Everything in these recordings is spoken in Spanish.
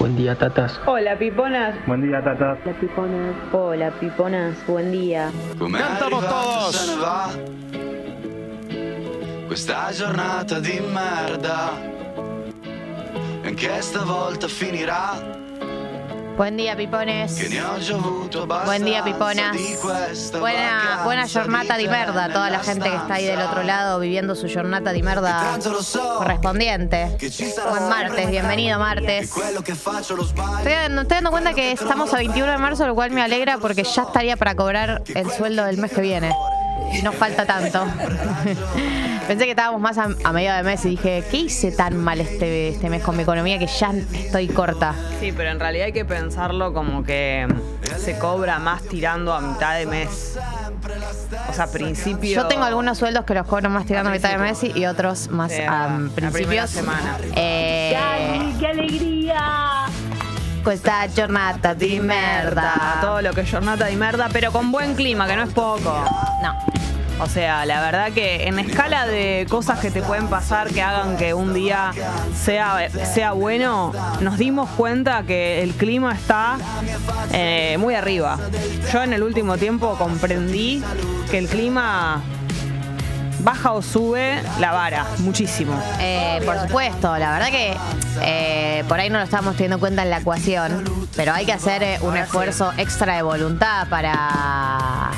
Buen día, tatas. Hola, piponas. Buen día, Tata. Hola, piponas. Hola, piponas. Buen día. Cantamos todos. Questa giornata di merda Anche stavolta finirà Buen día, pipones. Buen día, piponas. Buena, buena jornata di merda. te Toda la gente que está ahí del otro lado viviendo su jornata di merda correspondiente. Buen martes, bienvenido martes. Estoy, dando- estoy dando cuenta que estamos a 21 de marzo, lo cual me alegra porque ya estaría para cobrar el sueldo del mes que viene. Y no falta tanto. Pensé que estábamos más a, a medio de mes y dije, ¿qué hice tan mal este, este mes con mi economía que ya estoy corta? Sí, pero en realidad hay que pensarlo como que se cobra más tirando a mitad de mes. O sea, principio. Yo tengo algunos sueldos que los cobro más tirando a mitad de mes y y otros más Sí, a la primera principios. semana. Eh, ¡Qué alegría! questa giornata di merda. Todo lo que es jornada de merda, pero con buen clima, que no es poco. No. O sea, la verdad que en escala de cosas que te pueden pasar que hagan que un día sea, sea bueno, nos dimos cuenta que el clima está eh, muy arriba. Yo en el último tiempo comprendí que el clima baja o sube la vara, muchísimo. Eh, por supuesto, la verdad que eh, por ahí no lo estamos teniendo en cuenta en la ecuación, pero hay que hacer eh, un esfuerzo extra de voluntad para,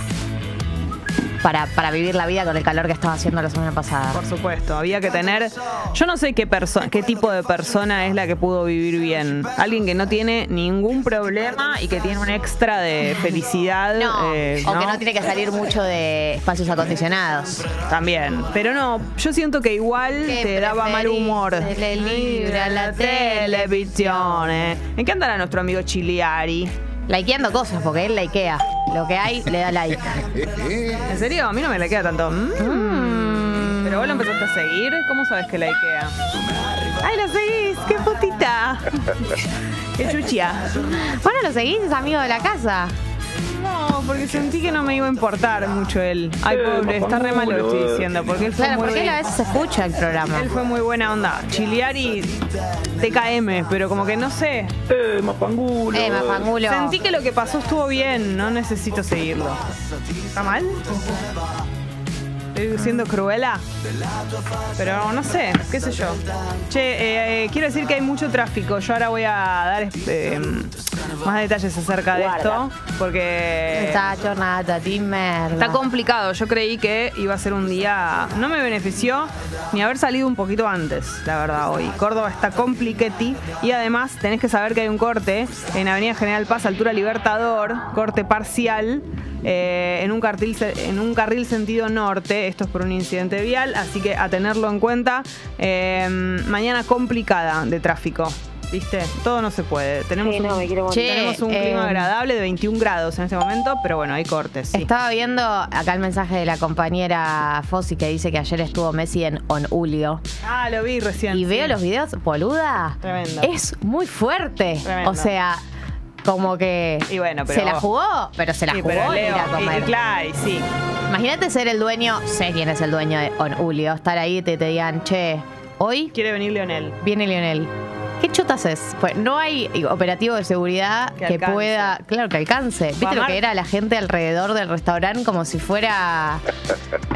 para, para vivir la vida con el calor que estaba haciendo la semana pasada. Por supuesto, había que tener. Yo no sé qué persona, qué tipo de persona es la que pudo vivir bien. Alguien que no tiene ningún problema y que tiene un extra de felicidad. No, eh, o que ¿no? tiene que salir mucho de espacios acondicionados. También. Pero no, yo siento que igual ¿Qué te daba mal humor. Se le libra la televisión. eh. ¿En qué andará nuestro amigo Chiliari? Likeando cosas, porque él likea. Lo que hay, le da like. ¿En serio? A mí no me la queda tanto. Mm. Pero vos lo empezaste a seguir. ¿Cómo sabes que la Ikea? ¡Ay, lo seguís! ¡Qué putita! ¡Qué chuchia! Bueno, lo seguís, es amigo de la casa. No, porque sentí que no me iba a importar mucho él. Ay, pobre, está re mal lo que estoy diciendo. Porque él fue Claro, muy porque él a veces escucha el programa. Él fue muy buena onda. Chiliari TKM, pero como que no sé. Eh, mapangulo. Eh, mafangulo. Sentí que lo que pasó estuvo bien, no necesito seguirlo. ¿Está mal? Estoy siendo cruela. Pero no sé, qué sé yo. Che, eh, eh, quiero decir que hay mucho tráfico. Yo ahora voy a dar este, más detalles acerca de esto. Porque Esta jornada de merda. Está complicado. Yo creí que iba a ser un día. No me benefició ni haber salido un poquito antes, la verdad, hoy. Córdoba está compliquetti. Y además tenés que saber que hay un corte en Avenida General Paz, altura Libertador, corte parcial. eh, en, un carril, en un carril sentido norte, esto es por un incidente vial, así que a tenerlo en cuenta. Eh, mañana complicada de tráfico, ¿viste? Todo no se puede. Tenemos Sí, un, no, me quiero morir. Che, tenemos un eh, clima agradable de 21 grados en este momento, pero bueno, hay cortes. sí. Estaba viendo acá el mensaje de la compañera Fossi que dice que ayer estuvo Messi en On Julio. Ah, lo vi recién. Y sí. veo los videos, boluda. Tremendo. Es muy fuerte. Tremendo. O sea, como que Y bueno, pero- se la jugó, pero se la Sí, jugó pero en ir Leo, a comer. y- y claro, y sí. Imagínate ser el dueño, sé quién es el dueño de On Julio, estar ahí y te, te digan, che, hoy Quiere venir Leonel. viene Lionel. ¿Qué chotas es? Pues no hay operativo de seguridad Que pueda, claro, que alcance. ¿Viste lo que era la gente alrededor del restaurante como si fuera,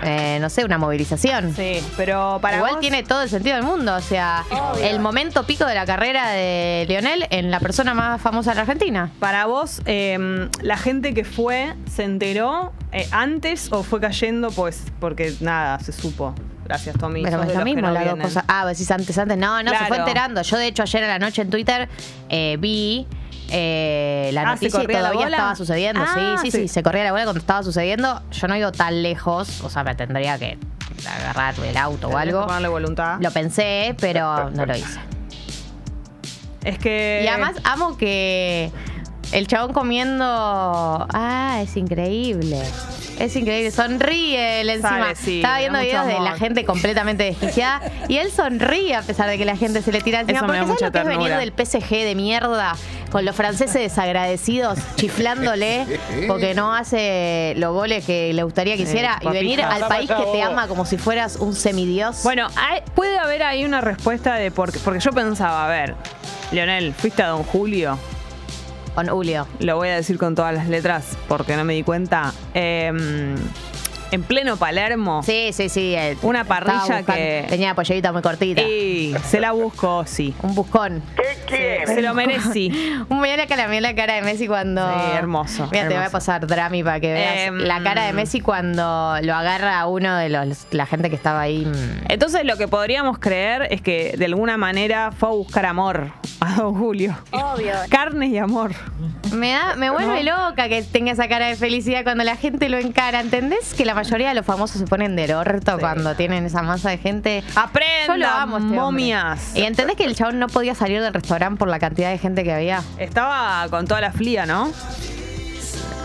eh, no sé, una movilización? Sí, pero para Igual vos- tiene todo el sentido del mundo. O sea, el momento pico de la carrera de Lionel en la persona más famosa de la Argentina. Para vos, eh, la gente que fue, ¿se enteró eh, antes o fue cayendo? Pues porque nada, se supo. Gracias, Tommy. Pero es lo mismo, las dos cosas. Ah, decís antes, antes. No, no, se fue enterando. Yo, de hecho, ayer a la noche en Twitter eh, vi eh, la Ah, ¿se noticia y la todavía estaba sucediendo. Ah, sí, sí, sí, sí. Se corría la bola cuando estaba sucediendo. Yo no ido tan lejos. O sea, me tendría que agarrar el auto o algo. voluntad. Lo pensé, pero no lo hice. Es que. Y además amo que El chabón comiendo. Ah, es increíble. Es increíble. Sonríe él encima. Sale, sí, Estaba viendo videos de la gente completamente desquiciada. y él sonríe a pesar de que la gente se le tira encima. Eso me Porque da ¿sabes mucha lo que es venir del PSG de mierda? Con los franceses desagradecidos, chiflándole porque no hace los goles que le gustaría que hiciera. y venir al país que te ama como si fueras un semidios. Bueno, hay- puede haber ahí una respuesta de por qué. Porque yo pensaba, a ver, Leonel, fuiste a Don Julio. Con Julio. Lo voy a decir con todas las letras porque no me di cuenta. Eh, en pleno Palermo. Sí, sí, sí. eh, Una parrilla buscando- que- Tenía pollita muy cortita. Y se la busco, sí. Un buscón. Se lo merecí. Un mirá la cara, mirá la cara de Messi cuando. Sí, hermoso, Mira, te voy a pasar Drami para que veas Em, la cara de Messi cuando lo agarra a uno de los la gente que estaba ahí. Entonces lo que podríamos creer es que de alguna manera fue a buscar amor a Don Julio. Obvio. Carne y amor. Me da, me vuelve loca que tenga esa cara de felicidad cuando la gente lo encara. ¿Entendés que la mayoría de los famosos se ponen del orto Sí. cuando tienen esa masa de gente? Aprendan, Yo lo amo, este hombre. momias. ¿Y entendés que el chabón no podía salir del restaurante por la cantidad de gente que había? Estaba con toda la flía, ¿no?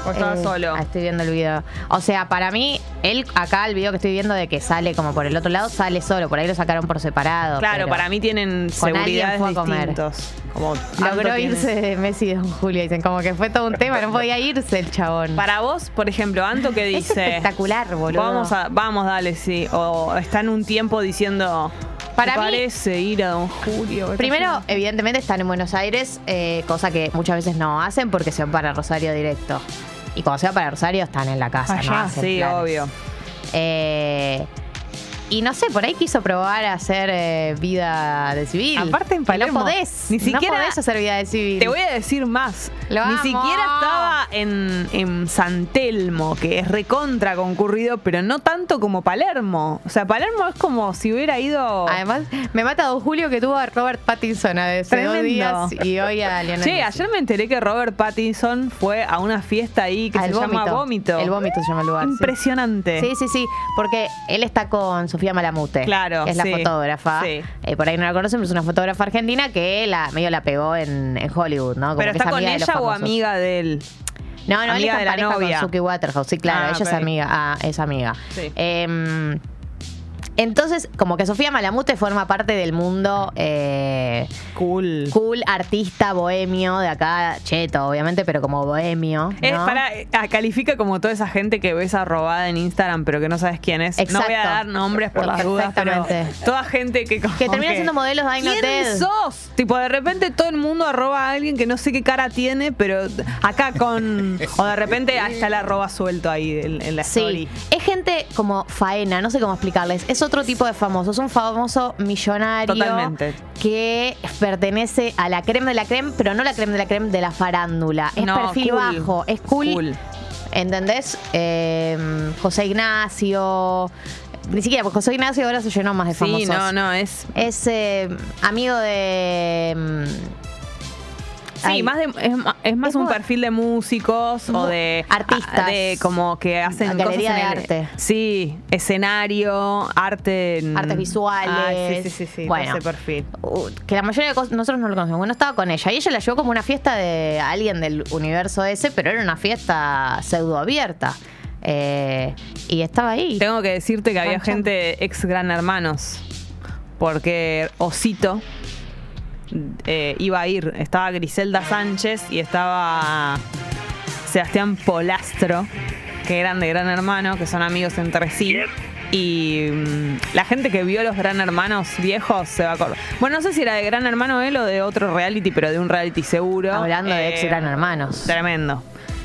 ¿O estaba Eh, solo? ah, Estoy viendo el video. O sea, para mí, él acá, el video que estoy viendo de que sale como por el otro lado, sale solo. Por ahí lo sacaron por separado. Claro, para mí tienen seguridades distintos. Como Logró irse de Messi y Don Julio. Dicen, como que fue todo un tema, no podía irse el chabón. Para vos, por ejemplo, Anto que es dice... espectacular, boludo. Vamos, a, vamos, dale, sí. O está en un tiempo diciendo... Para "¿Te mí- parece ir a Don Julio? Primero, evidentemente están en Buenos Aires, eh, cosa que muchas veces no hacen porque se van para Rosario directo. Y cuando se van para Rosario están en la casa, no Allá, hacen sí, planes. obvio. Eh, y no sé, por ahí quiso probar a hacer eh, vida de civil. Aparte en Palermo, No podés. ni siquiera- No podés hacer vida de civil. Te voy a decir más. Lo Ni amo. siquiera estaba en, en San Telmo, que es recontra concurrido, pero no tanto como Palermo. O sea, Palermo es como si hubiera ido. Además, me mata Don Julio que tuvo a Robert Pattinson hace dos días y hoy a Che, Messi. ayer me enteré que Robert Pattinson fue a una fiesta ahí que se el llama Vómito. El vómito se llama el lugar. sí. Impresionante. Sí, sí, sí, porque él está con Sofía Malamute. Claro, que es la sí, fotógrafa. sí. Eh, por ahí no la conocen, pero es una fotógrafa argentina que la, medio la pegó en, en Hollywood, ¿no? Como Pero que está es con ella o amiga de él. No, no, él amiga está de en pareja con Suki Waterhouse. Sí, claro, Ah, ella es amiga. Ah, es amiga. Sí. Em, entonces, como que Sofía Malamute forma parte del mundo eh, Cool. cool, artista, bohemio, de acá, cheto, obviamente, pero como bohemio. Es ¿no? para, eh, ah, califica como toda esa gente que ves arrobada en Instagram, pero que no sabes quién es. No voy a Exacto. dar nombres por las dudas, pero toda gente que como Que termina siendo modelos de ¿Quién Dead. sos? Tipo, de repente todo el mundo arroba a alguien que no sé qué cara tiene, pero acá con... O de repente está el arroba suelto ahí en, en la story. Sí, es gente como faena, no sé cómo explicarles. Es otro tipo de famoso, es un famoso millonario Totalmente. que pertenece a la creme de la creme, pero no la creme de la creme de la farándula. Es No, perfil cool. bajo, es cool. Cool. ¿Entendés? Eh, José Ignacio. Ni siquiera, porque José Ignacio ahora se llenó más de famosos. Sí, no, no, es... Es eh, amigo de. Sí, ay, más de, es, más Es un como- perfil de músicos o de artistas. de como que hacen Galería cosas en de el- arte. Sí, escenario, arte, en- Artes visuales. Sí, sí, sí, sí, Bueno. ese perfil. Uh, que la mayoría de cosas nosotros no lo conocemos. Bueno, estaba con ella y ella la llevó como una fiesta de alguien del universo ese, pero era una fiesta pseudo abierta. Eh, y estaba ahí. Tengo que decirte que había gente ex Gran Hermanos, porque Osito eh, iba a ir. Estaba Griselda Sánchez y estaba Sebastián Polastro, que eran de Gran Hermano, que son amigos entre sí. Y mm, la gente que vio los Gran Hermanos viejos se va a acordar. Bueno, no sé si era de Gran Hermano él o de otro reality, pero de un reality seguro. Eh, Hablando de ex Gran Hermanos. Tremendo.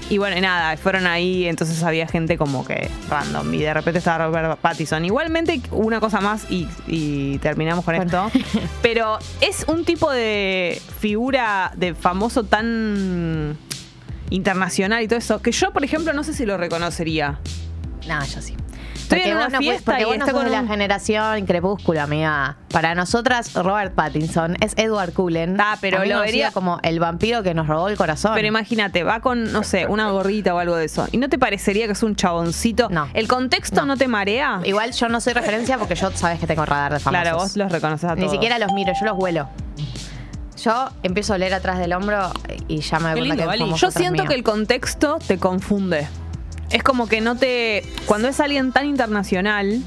Y bueno, y nada, fueron ahí, entonces había gente como que random. Y de repente estaba Robert Pattinson. Igualmente, una cosa más y, y terminamos con esto. Pero es un tipo de figura de famoso tan internacional y todo eso, que yo, por ejemplo, no sé si lo reconocería. No, yo sí. Estoy en vos una no fiesta porque y vos no está sos con de la un- generación crepúsculo, amiga. Para nosotras, Robert Pattinson es Edward Cullen. Ah, pero lo vería- como el vampiro que nos robó el corazón. Pero imagínate, va con, no sé, una gorrita o algo de eso. ¿Y no te parecería que es un chaboncito? No. ¿El contexto no, No. te marea? Igual yo no soy referencia porque yo sabes que tengo radar de famosos. Claro, vos los reconoces a Ni todos. siquiera los miro, yo los vuelo. Yo empiezo a leer atrás del hombro y ya me doy cuenta que fumo Yo siento mío. que el contexto te confunde. Es como que no te. Cuando es alguien tan internacional,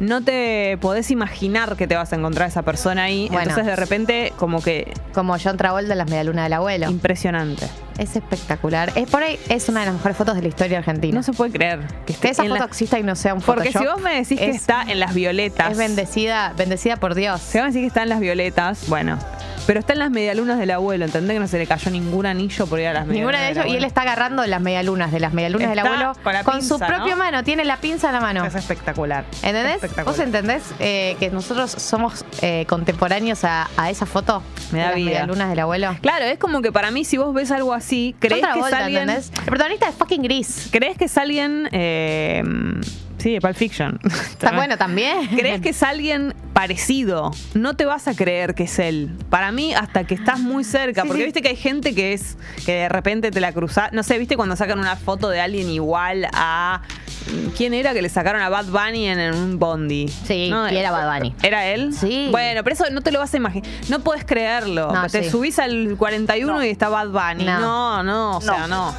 no te podés imaginar que te vas a encontrar a esa persona ahí. Bueno. Entonces, de repente, como que. Como John Travolta en las medialunas del abuelo. Impresionante. Es espectacular. Es por ahí, es una de las mejores fotos de la historia argentina. No se puede creer que esté que esa en foto la- exista y no sea un Porque si vos me decís que es- está en las violetas. Es bendecida, bendecida por Dios. Si vos me decís que está en las violetas, bueno. Pero está en las medialunas del abuelo, ¿entendés? Que no se le cayó ningún anillo por ir a las medialunas. Ninguna de ellos, y él está agarrando las medialunas, de las medialunas del abuelo, con la su pinza, propia ¿no? mano, tiene la pinza en la mano. Es espectacular. ¿Entendés? Espectacular. ¿Vos entendés eh, que nosotros somos eh, contemporáneos a, a esa foto? Me de da las vida. medialunas del abuelo. Claro, es como que para mí, si vos ves algo así, crees que es alguien. ¿entendés? El protagonista es fucking gris. ¿Crees que es alguien. eh, sí, de Pulp Fiction. Está bueno también. ¿Crees que es alguien parecido? No te vas a creer que es él. Para mí, hasta que estás muy cerca. Sí, porque sí. viste que hay gente que es. que de repente te la cruza. No sé, viste cuando sacan una foto de alguien igual a. ¿Quién era que le sacaron a Bad Bunny en, en un bondi? Sí, y era Bad Bunny. ¿Era él? Sí. Bueno, pero eso no te lo vas a imaginar. No puedes creerlo. No, te sí. subís al 41 y está Bad Bunny. No. No, no, o sea, no.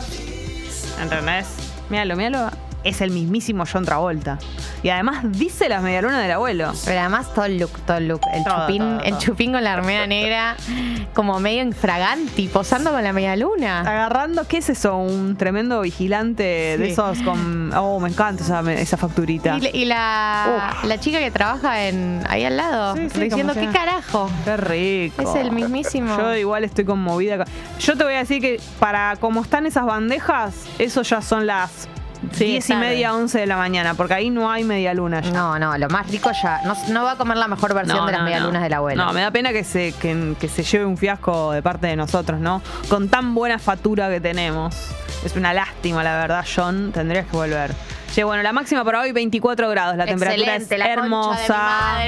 ¿Entendés? Míralo, míralo. Es el mismísimo John Travolta. Y además dice las medialunas del abuelo. Pero además todo el look, todo el look. El Todo, chupín, todo, el chupín con la armera negra, como medio infraganti, posando con la medialuna. Agarrando, ¿qué es eso? Un tremendo vigilante de esos con. Oh, me encanta esa, esa facturita. Y, la- y la, la chica que trabaja en ahí al lado, Sí, sí, diciendo, ¿qué carajo? Qué rico. Es el mismísimo. Yo igual estoy conmovida. Yo te voy a decir que para como están esas bandejas, eso ya son las Sí, 10 y tarde. media, 11 de la mañana, porque ahí no hay media luna ya. No, no, lo más rico ya. No, no va a comer la mejor versión de las medialunas del abuelo. No, me da pena que se, que, que se lleve un fiasco de parte de nosotros, ¿no? Con tan buena factura que tenemos. Es una lástima, la verdad, John. Tendrías que volver. Che, bueno, la máxima para hoy 24 grados. La temperatura es la hermosa.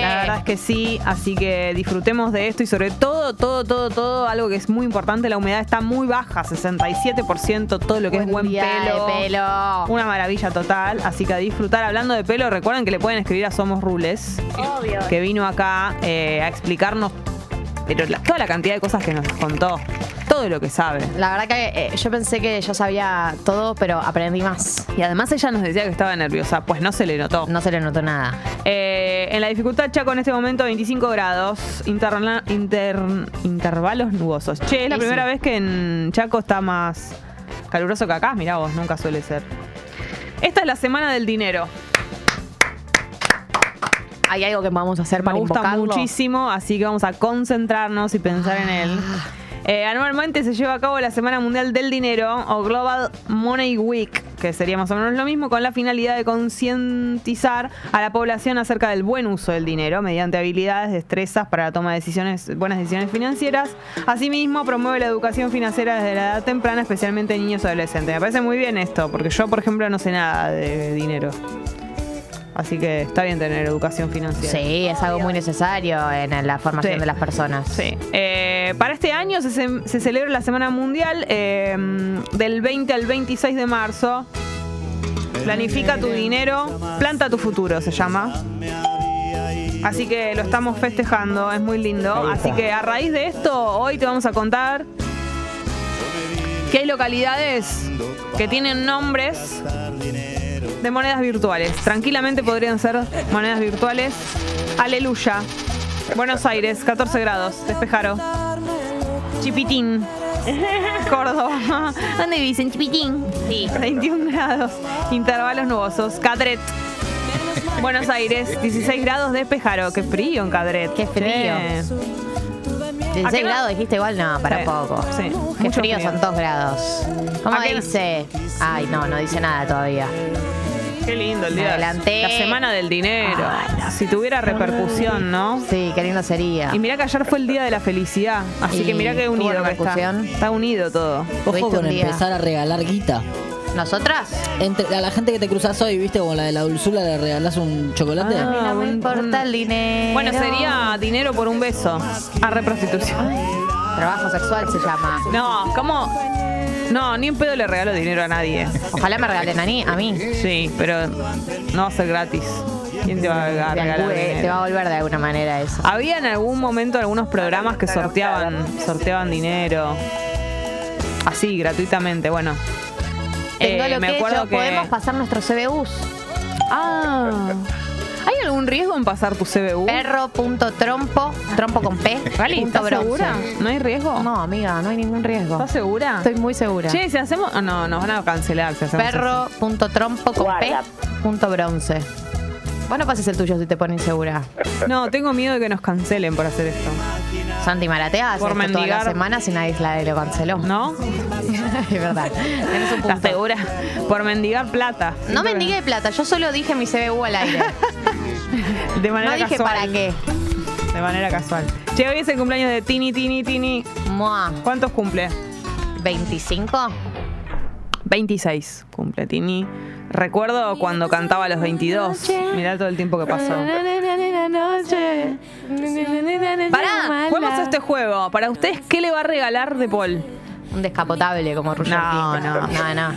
La verdad es que sí. Así que disfrutemos de esto y sobre todo, todo, todo, todo, algo que es muy importante, la humedad está muy baja, 67%, todo lo que es buen pelo. de pelo. Una maravilla total, así que a disfrutar. Hablando de pelo, recuerden que le pueden escribir a Somos Rules, Obvio. que vino acá eh, a explicarnos pero la- toda la cantidad de cosas que nos contó, todo lo que sabe. La verdad que eh, yo pensé que yo sabía todo, pero aprendí más. Y además ella nos decía que estaba nerviosa, pues no se le notó. No se le notó nada. Eh, en la dificultad Chaco en este momento 25 grados, interna- inter- intervalos nubosos. Che, es la Sí, primera sí. vez que en Chaco está más caluroso que acá, mirá vos, nunca suele ser. Esta es la semana del dinero. ¿Hay algo que vamos a hacer Me para gusta invocarlo? muchísimo, así que vamos a concentrarnos y pensar en él. Ah. Eh, anualmente se lleva a cabo la Semana Mundial del Dinero o Global Money Week, que sería más o menos lo mismo, con la finalidad de concientizar a la población acerca del buen uso del dinero mediante habilidades, destrezas para la toma de decisiones, buenas decisiones financieras. Asimismo, promueve la educación financiera desde la edad temprana, especialmente en niños y adolescentes. Me parece muy bien esto, porque yo, por ejemplo, no sé nada de dinero. Así que está bien tener educación financiera. Sí, es algo muy necesario en la formación Sí. de las personas. Sí. Eh, para este año se, celebra la Semana Mundial eh, del 20 al 26 de marzo. Planifica tu dinero, planta tu futuro, se llama. Así que lo estamos festejando, es muy lindo. Así que a raíz de esto, hoy te vamos a contar que hay localidades que tienen nombres de monedas virtuales. Tranquilamente podrían ser monedas virtuales. Aleluya. Buenos Aires, 14 grados, despejaro. Chipitín. Córdoba. ¿Dónde dicen Chipitín? Sí. 21 grados. Intervalos nubosos. Cadret. Buenos Aires, 16 grados, despejaro. Qué frío en Cadret. Qué frío. Sí. 16 ¿A qué no? grados dijiste igual, no, para Sí, poco. sí, Qué mucho frío, frío. son 2 grados. ¿Cómo dice? Ay, no, no dice nada todavía. Qué lindo el día. adelanté. La semana del dinero. Ay, si tuviera repercusión, ¿no? Sí, qué lindo sería. Y mirá que ayer fue el día de la felicidad. Así ¿Y que mirá que unido que está. repercusión? Está unido todo. Ojo con empezar a regalar guita. ¿Nosotras? Entre, a la gente que te cruzas hoy, viste, como la de la dulzura, le regalás un chocolate. Ah. no me un- importa un- el dinero. Bueno, sería dinero por un beso. A reprostitución. Trabajo sexual se llama. No, ¿cómo? No, ni un pedo le regalo dinero a nadie. Ojalá me regalen a mí. A mí. Sí, pero no va a ser gratis. ¿Quién te va a regalar te va a volver de alguna manera eso. Había en algún momento algunos programas que sorteaban, sorteaban dinero. Así, gratuitamente. Bueno. Tengo Eh, lo me que acuerdo que. podemos pasar nuestros CBUs. Ah. ¿Hay algún riesgo en pasar tu CBU? Perro.trompo, trompo con P. ¿estás bronce. segura? ¿No hay riesgo? No, amiga, no hay ningún riesgo. ¿Estás segura? Estoy muy segura. Che, si hacemos. ah, no, nos van a cancelar si hacemos. Perro.trompo con P. Punto bronce. Vos no pases el tuyo si te pones insegura. No, tengo miedo de que nos cancelen por hacer esto. Santi Maratea hace Por esto todas las mendigar. semanas y nadie la- lo canceló. ¿No? es verdad. Tenés un ¿Estás punto. segura? Por mendigar plata. No mendigue plata, yo solo dije mi CBU al aire. De manera No dije casual. para qué. De manera casual. Che, hoy es el cumpleaños de Tini, Tini, Tini. Mua. ¿Cuántos cumple? 25. 26 cumple Tini. Recuerdo cuando cantaba a los 22. Mirá todo el tiempo que pasó. Pará, juguemos a este juego. Para ustedes, ¿qué le va a regalar De Paul? Un descapotable como Roger No, King. no. No, no.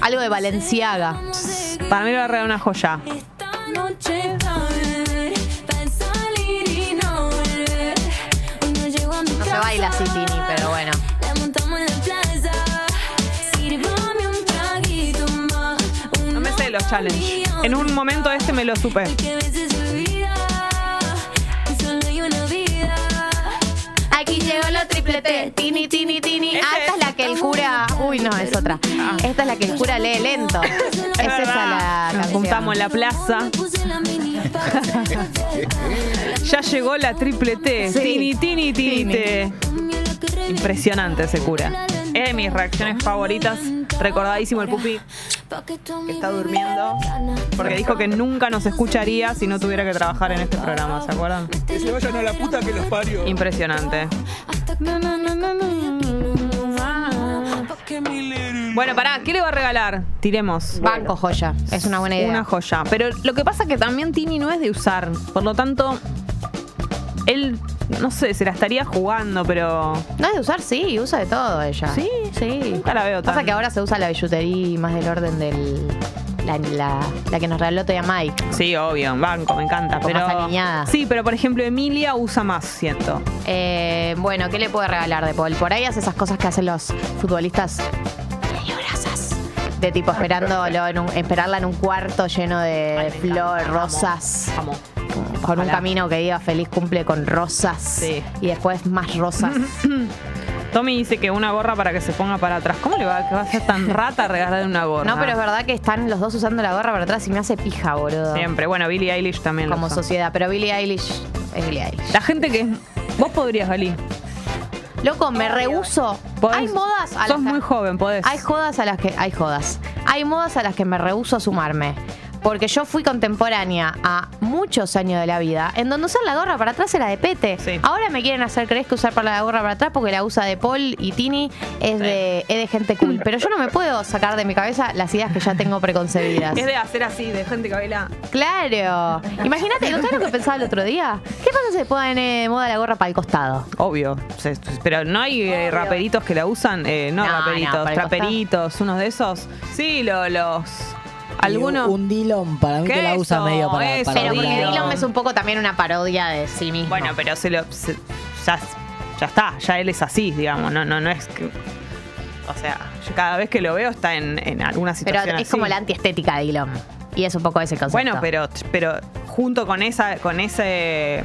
Algo de Valenciaga. Para mí le va a regalar una joya. No se baila así, Tini, pero bueno. Los challenge. En un momento este me lo supe. Aquí llegó la triplete. Tini, tini, tini. Es la que el cura. Uy, no, es otra. Esta es la que el cura lee lento. Es, esa la Nos canción. juntamos en la plaza. Ya llegó la triple T. Sí. Tini, tini, tini, Tini. T. Impresionante ese cura. Es de mis reacciones favoritas. Recordadísimo el pupi que está durmiendo. Porque dijo que nunca nos escucharía si no tuviera que trabajar en este programa, ¿se acuerdan? Que se vayan a la puta que los parió. Impresionante. Bueno, pará, ¿qué le va a regalar? Tiremos. Banco joya. Es una buena idea. Una joya. Pero lo que pasa es que también Tini no es de usar. Por lo tanto, él, no sé, se la estaría jugando, pero. No es de usar, sí, usa de todo ella. ¿Sí? Sí. Nunca la veo Pasa tan- que ahora se usa la billutería más del orden del. La, la, la que nos regaló todavía Mike. Sí, obvio, banco, me encanta. Pero más alineada. Sí, pero por ejemplo, Emilia usa más, siento. Eh, bueno, ¿qué le puede regalar de Paul? Por ahí hace esas cosas que hacen los futbolistas. De tipo esperándolo en un- esperarla en un cuarto lleno de flores, rosas. Vamos. Con un camino que diga feliz cumple con rosas. Sí. Y después más rosas. Tommy dice que una gorra para que se ponga para atrás. ¿Cómo le va, que va a ser tan rata regalarle una gorra? No, pero es verdad que están los dos usando la gorra para atrás y me hace pija, boludo. Siempre. Bueno, Billie Eilish también Como sociedad. Pero Billie Eilish es Billie Eilish. La gente que. Vos podrías, Gali. Loco, me rehuso. Podés- Hay modas a Sos las que- muy joven, podés. Hay jodas a las que. Hay jodas. Hay modas a las que me rehuso a sumarme. Porque yo fui contemporánea a muchos años de la vida, en donde usar la gorra para atrás era de pete. Sí. Ahora me quieren hacer creer que usar para la gorra para atrás porque la usa de Paul y Tini es, de, es de gente cool. Pero yo no me puedo sacar de mi cabeza las ideas que ya tengo preconcebidas. Es de hacer así, de gente que baila. Claro. Imagínate, ¿no sabes lo que pensaba el otro día? ¿Qué pasa si se ponen eh, de moda la gorra para el costado? Obvio. Se- Pero no hay eh, raperitos que la usan. Eh, no, No, no, raperitos, para el traperitos, unos de esos. Sí, lo- los. Algunos. Y Un Dillon, para mí ¿Qué que la usa eso? medio para. Eso, para Pero porque Dillon. Dylan es un poco también una parodia de sí mismo. Bueno, pero se lo. se- ya, ya está, ya él es así, digamos. No, no, no es que. O sea, yo cada vez que lo veo está en, en alguna Pero situación. es como la antiestética de Dylan. Y es un poco ese concepto. Bueno, pero, pero junto con esa, con ese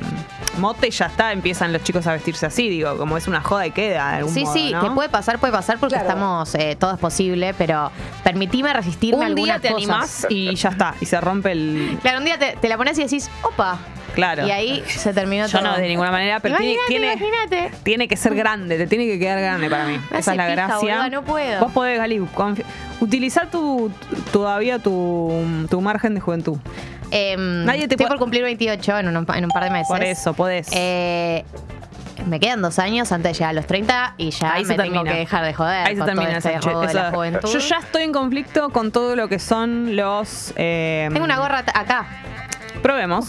mote ya está, empiezan los chicos a vestirse así, digo, como es una joda y queda de algún Sí, modo, sí, ¿no? que puede pasar, puede pasar porque estamos, eh, todo es posible, pero permitime resistirme a Un día algunas te cosas. animás y ya está, y se rompe el. Claro, un día te, te la pones y decís, opa. Claro. Y ahí se terminó Yo todo. no, de ninguna manera, pero tiene, Imagínate, tiene, imagínate. tiene que ser grande, te tiene que quedar grande para mí. Me Esa es la pija, gracia. boluda, no puedo. Vos podés, Gali, utilizar tu, todavía tu, tu margen de juventud. Em, Nadie te estoy por cumplir 28 en un, en un par de meses. Por eso, podés. Eh, me quedan dos años antes de llegar a los 30 y ya Ahí me tengo termina. que dejar de joder Ahí se con todo termina este esa- robo de la esa- juventud. Yo ya estoy en conflicto con todo lo que son los. eh, Tengo una gorra t- acá. Probemos.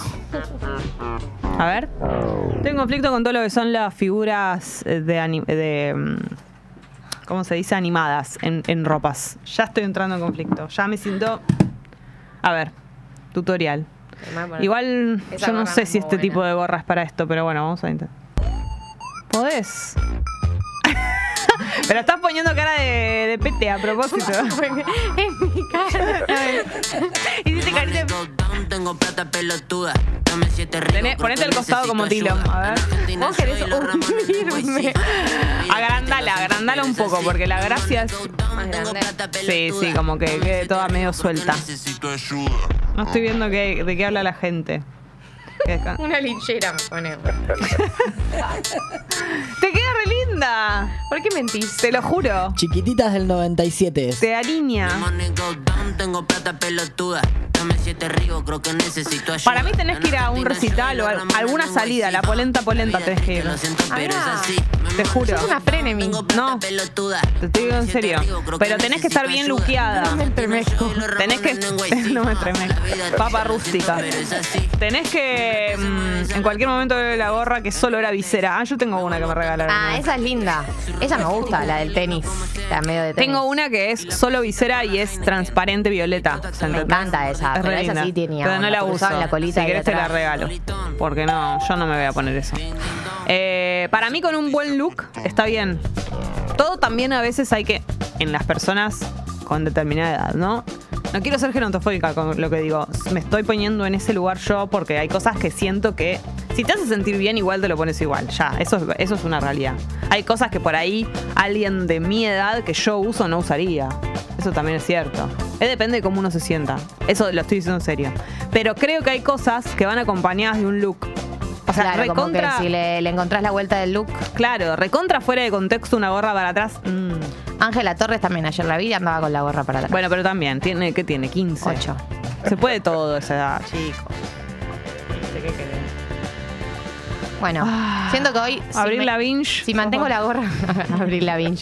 A ver. Tengo en conflicto con todo lo que son las figuras eh, de. ani- de mm, ¿Cómo se dice? Animadas en, en ropas. Ya estoy entrando en conflicto. Ya me siento. A ver, tutorial. Igual yo no sé es si este buena. tipo de gorra es para esto, pero bueno, vamos a intentar. ¿Podés? Pero estás poniendo cara de, de pete a propósito. en mi cara. Hiciste carita Tengo plata pelotuda. Dame siete ríos, Tené- ponete al costado como Tilo. A ver. Vos querés hundirme. Agrandala, agrandala un poco, porque la gracia es. Más grande. Sí, sí, como que quede toda medio suelta. Necesito ayuda. No estoy viendo qué- de qué habla la gente. Que Una linchera me pone. Te queda ¿Por qué mentís? Te lo juro. Chiquititas del 97 es. Te alinea. Money go down, tengo plata pelotuda. Dame siete ríos, creo que necesito ayuda. Para mí tenés que ir a un recital o a- alguna salida. La polenta, polenta tenés que ir. Ah. Te juro. Es una frenemy. No. pelotuda. Te estoy digo en serio. Pero tenés que estar bien luqueada. Tenés que. No me tremendo. Papa rústica. Pero es así. Tenés que. en cualquier momento ver la gorra que solo era visera. Ah, yo tengo una que me regalaron. Ah, esa es linda. Esa me gusta, la del tenis. La medio de tenis. Tengo una que es solo visera y es transparente violeta. ¿se Me entendés? encanta esa, Es pero re esa linda. sí tenía Pero no la uso. usaban la colita si querés te la regalo. Porque no, yo no me voy a poner eso. Eh, para mí con un buen look está bien. Todo también a veces hay que, en las personas con determinada edad, ¿no? No quiero ser gerontofóbica con lo que digo. Me estoy poniendo en ese lugar yo porque hay cosas que siento que si te hace sentir bien, igual te lo pones igual. Ya, eso es, eso es una realidad. Hay cosas que por ahí alguien de mi edad que yo uso no usaría. Eso también es cierto. Es depende de cómo uno se sienta. Eso lo estoy diciendo en serio. Pero creo que hay cosas que van acompañadas de un look. O sea, claro, como que recontra. si le, le encontrás la vuelta del look. Claro, recontra fuera de contexto una gorra para atrás. mm. Ángela Torres también ayer la vi y andaba con la gorra para atrás. Bueno, pero también, tiene, ¿qué tiene? 15. Ocho. Se puede todo esa edad, chicos. ¿Qué querés? Bueno, siento que hoy. si Abril me- Lavigne. Si mantengo la gorra. Abril Lavigne.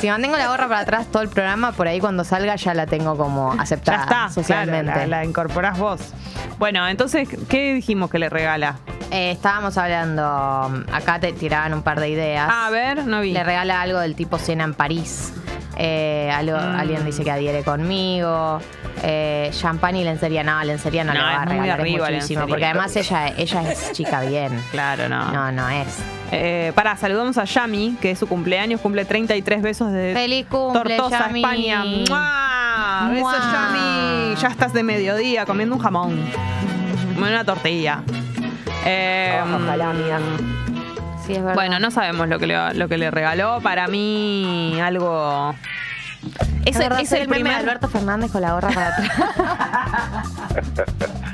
Si mantengo la gorra para atrás todo el programa, por ahí cuando salga ya la tengo como Ya aceptada está, socialmente. claro, la, la incorporás vos. Bueno, entonces, ¿qué dijimos que le regala? Eh, estábamos hablando. Acá te tiraban un par de ideas. Ah, a ver, no vi. Le regala algo del tipo cena en París. Eh, algo- Mm. Alguien dice que adhiere conmigo. Eh, champán y lencería. No, lencería no, No, le va a regalar. es muchísimo. Porque además ella, ella es chica bien. Claro, no. No, no es. Eh, pará, saludamos a Yami, que es su cumpleaños, cumple 33 besos de Feliz cumple, Tortosa, Yami. España. ¡Mua! Besos. Yami. Ya estás de mediodía comiendo un jamón. Una tortilla. Eh, Sí, es verdad. Bueno, no sabemos lo que le, lo que le regaló. Para mí, algo. es, es soy el el meme de primer. Alberto Fernández con la gorra para atrás.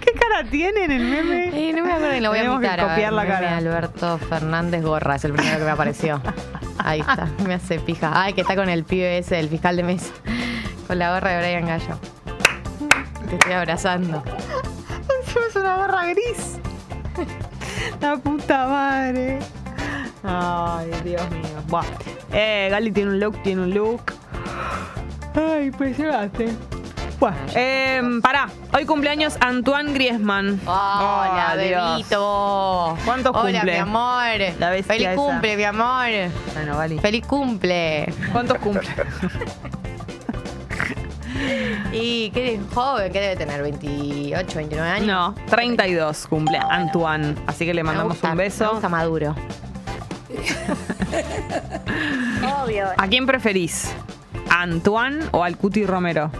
¿Qué cara tiene en el meme? Eh, no me acuerdo y lo voy a Tenemos que a ver, copiar la meme cara. de Alberto Fernández Gorra, es el primero que me apareció. Ahí está, me hace pija. Ay, que está con el pibe ese, el fiscal de mesa. Con la gorra de Brian Gallo. Te estoy abrazando. Es una gorra gris. La puta madre. Ay, Dios mío. Buah. Eh, Gali tiene un look, tiene un look. Ay, impresionante. Bueno, eh, pará. Hoy cumpleaños Antoine Griezmann. Hola, bebito. ¿Cuántos Hola, cumple? mi amor. La Feliz esa. cumple, mi amor. Bueno, Gali. Feliz cumple. ¿Cuántos cumple? Y qué joven, que debe tener 28, 29 años. No, 32 cumple Antoine. Así que le mandamos gusta, un Me beso. gusta maduro. Obvio. ¿A quién preferís? ¿A Antoine o al Cuti Romero?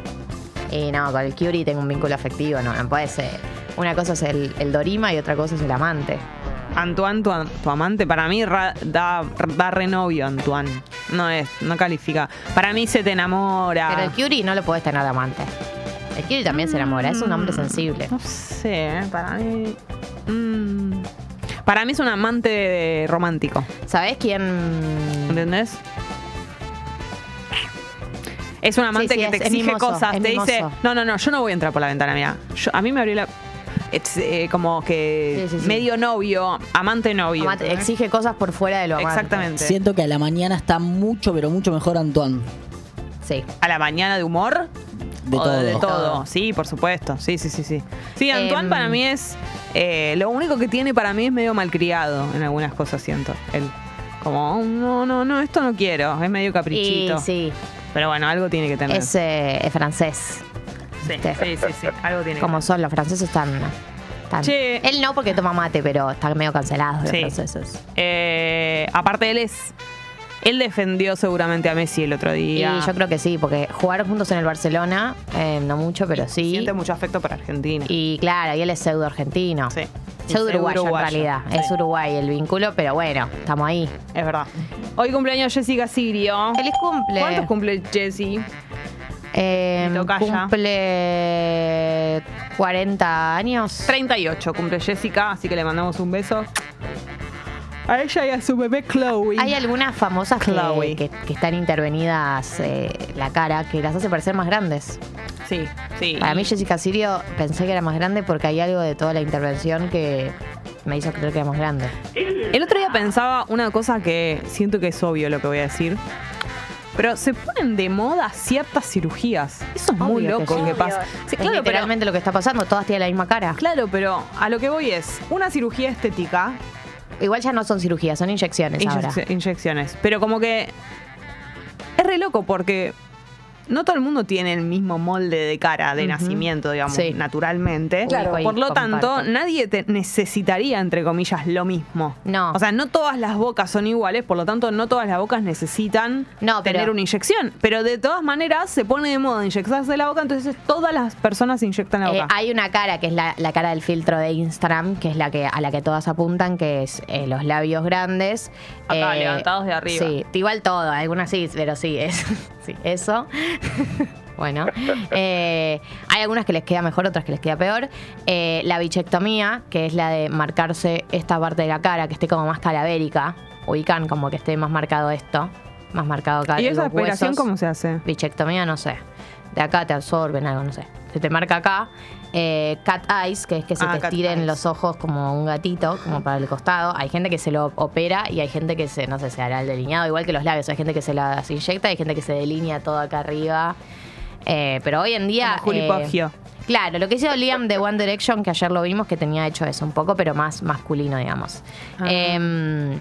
Y no, con el Curie tengo un vínculo afectivo, no, no puede ser. Una cosa es el, el Dorima y otra cosa es el amante. Antoine, tu, tu amante, para mí ra- da, da renovio Antoine. No es, no califica. Para mí se te enamora. Pero el Curie no lo puedes tener de amante. El Curie también se enamora, es un hombre sensible. No sé, ¿eh? para mí. mm, para mí es un amante romántico. ¿Sabés quién? ¿Entendés? Es un amante Sí, sí, que te exige mimoso, cosas. Te dice, no, no, no, yo no voy a entrar por la ventana, mira. Yo- a mí me abrió la. Eh, como que Sí, sí, sí. medio novio, amante novio. Exige cosas por fuera de lo amante. Exactamente. Siento que a la mañana está mucho, pero mucho mejor Antoine. Sí. A la mañana de humor. De todo. De todo, sí, por supuesto. Sí, sí, sí, sí. Sí, Antoine Em. para mí es. eh, lo único que tiene para mí es medio malcriado en algunas cosas, siento. Él. Como, "Oh, no, no, no, esto no quiero. Es medio caprichito. Y sí. Pero bueno, algo tiene que tener. Es, eh, es francés. Sí, sí, sí, sí, algo tiene Como son los franceses están. Che. Él no porque toma mate, pero están medio cancelados los Sí. franceses. Eh, aparte, él es. Él defendió seguramente a Messi el otro día. Y yo creo que sí, porque jugaron juntos en el Barcelona, eh, no mucho, pero sí. Siente mucho afecto por Argentina. Y claro, y él es pseudo argentino. Sí. Pseudo uruguayo, en realidad. Sí. Es Uruguay el vínculo, pero bueno, estamos ahí. Es verdad. Hoy cumpleaños Jessica Sirio. ¡Feliz cumple! ¿Cuántos cumple Jessie? Eh, cumple 40 años. 38 cumple Jessica, así que le mandamos un beso. A ella y a su bebé Chloe. Hay algunas famosas que, Chloe. que- que están intervenidas eh, la cara que las hace parecer más grandes. Sí, sí. Para mí Jessica Sirio pensé que era más grande porque hay algo de toda la intervención que me hizo creer que era más grande. El otro día pensaba una cosa que siento que es obvio lo que voy a decir. Pero se ponen de moda ciertas cirugías. Eso es muy Obvio que loco sí. que pasa. Sí, es claro, pero, literalmente lo que está pasando, todas tienen la misma cara. claro, pero a lo que voy es una cirugía estética, Igual ya no son cirugías, son inyecciones ahora. inyec- inyecciones. Pero como que es re loco porque no todo el mundo tiene el mismo molde de cara de nacimiento, digamos, Sí. naturalmente. Claro. Por lo Comparto. tanto, nadie te necesitaría, entre comillas, lo mismo. No. O sea, no todas las bocas son iguales, por lo tanto, no todas las bocas necesitan No, pero- tener una inyección. Pero de todas maneras, se pone de moda inyectarse la boca, entonces todas las personas se inyectan la Eh, boca. hay una cara que es la, la cara del filtro de Instagram, que es la que a la que todas apuntan, que es eh, los labios grandes. Acá, eh, levantados de arriba. Sí, igual todo, algunas sí, pero sí, es, sí eso. bueno, eh, hay algunas que les queda mejor, otras que les queda peor. Eh, la bichectomía, que es la de marcarse esta parte de la cara, que esté como más calavérica, ubican como que esté más marcado esto, más marcado acá. ¿Y esa operación huesos. cómo se hace? Bichectomía, no sé. De acá te absorben algo, no sé. Se te marca acá. Eh, cat eyes, que es que se Ah, te estiren los ojos como un gatito, como para el costado. Hay gente que se lo opera y hay gente que se, no sé, se hará el delineado, igual que los labios. Hay gente que se las inyecta, hay gente que se delinea todo acá arriba. Eh, pero hoy en día. Como Juli eh, Poggio. Claro, lo que hizo Liam de One Direction, que ayer lo vimos, que tenía hecho eso un poco, pero más masculino, digamos. Ah. Em,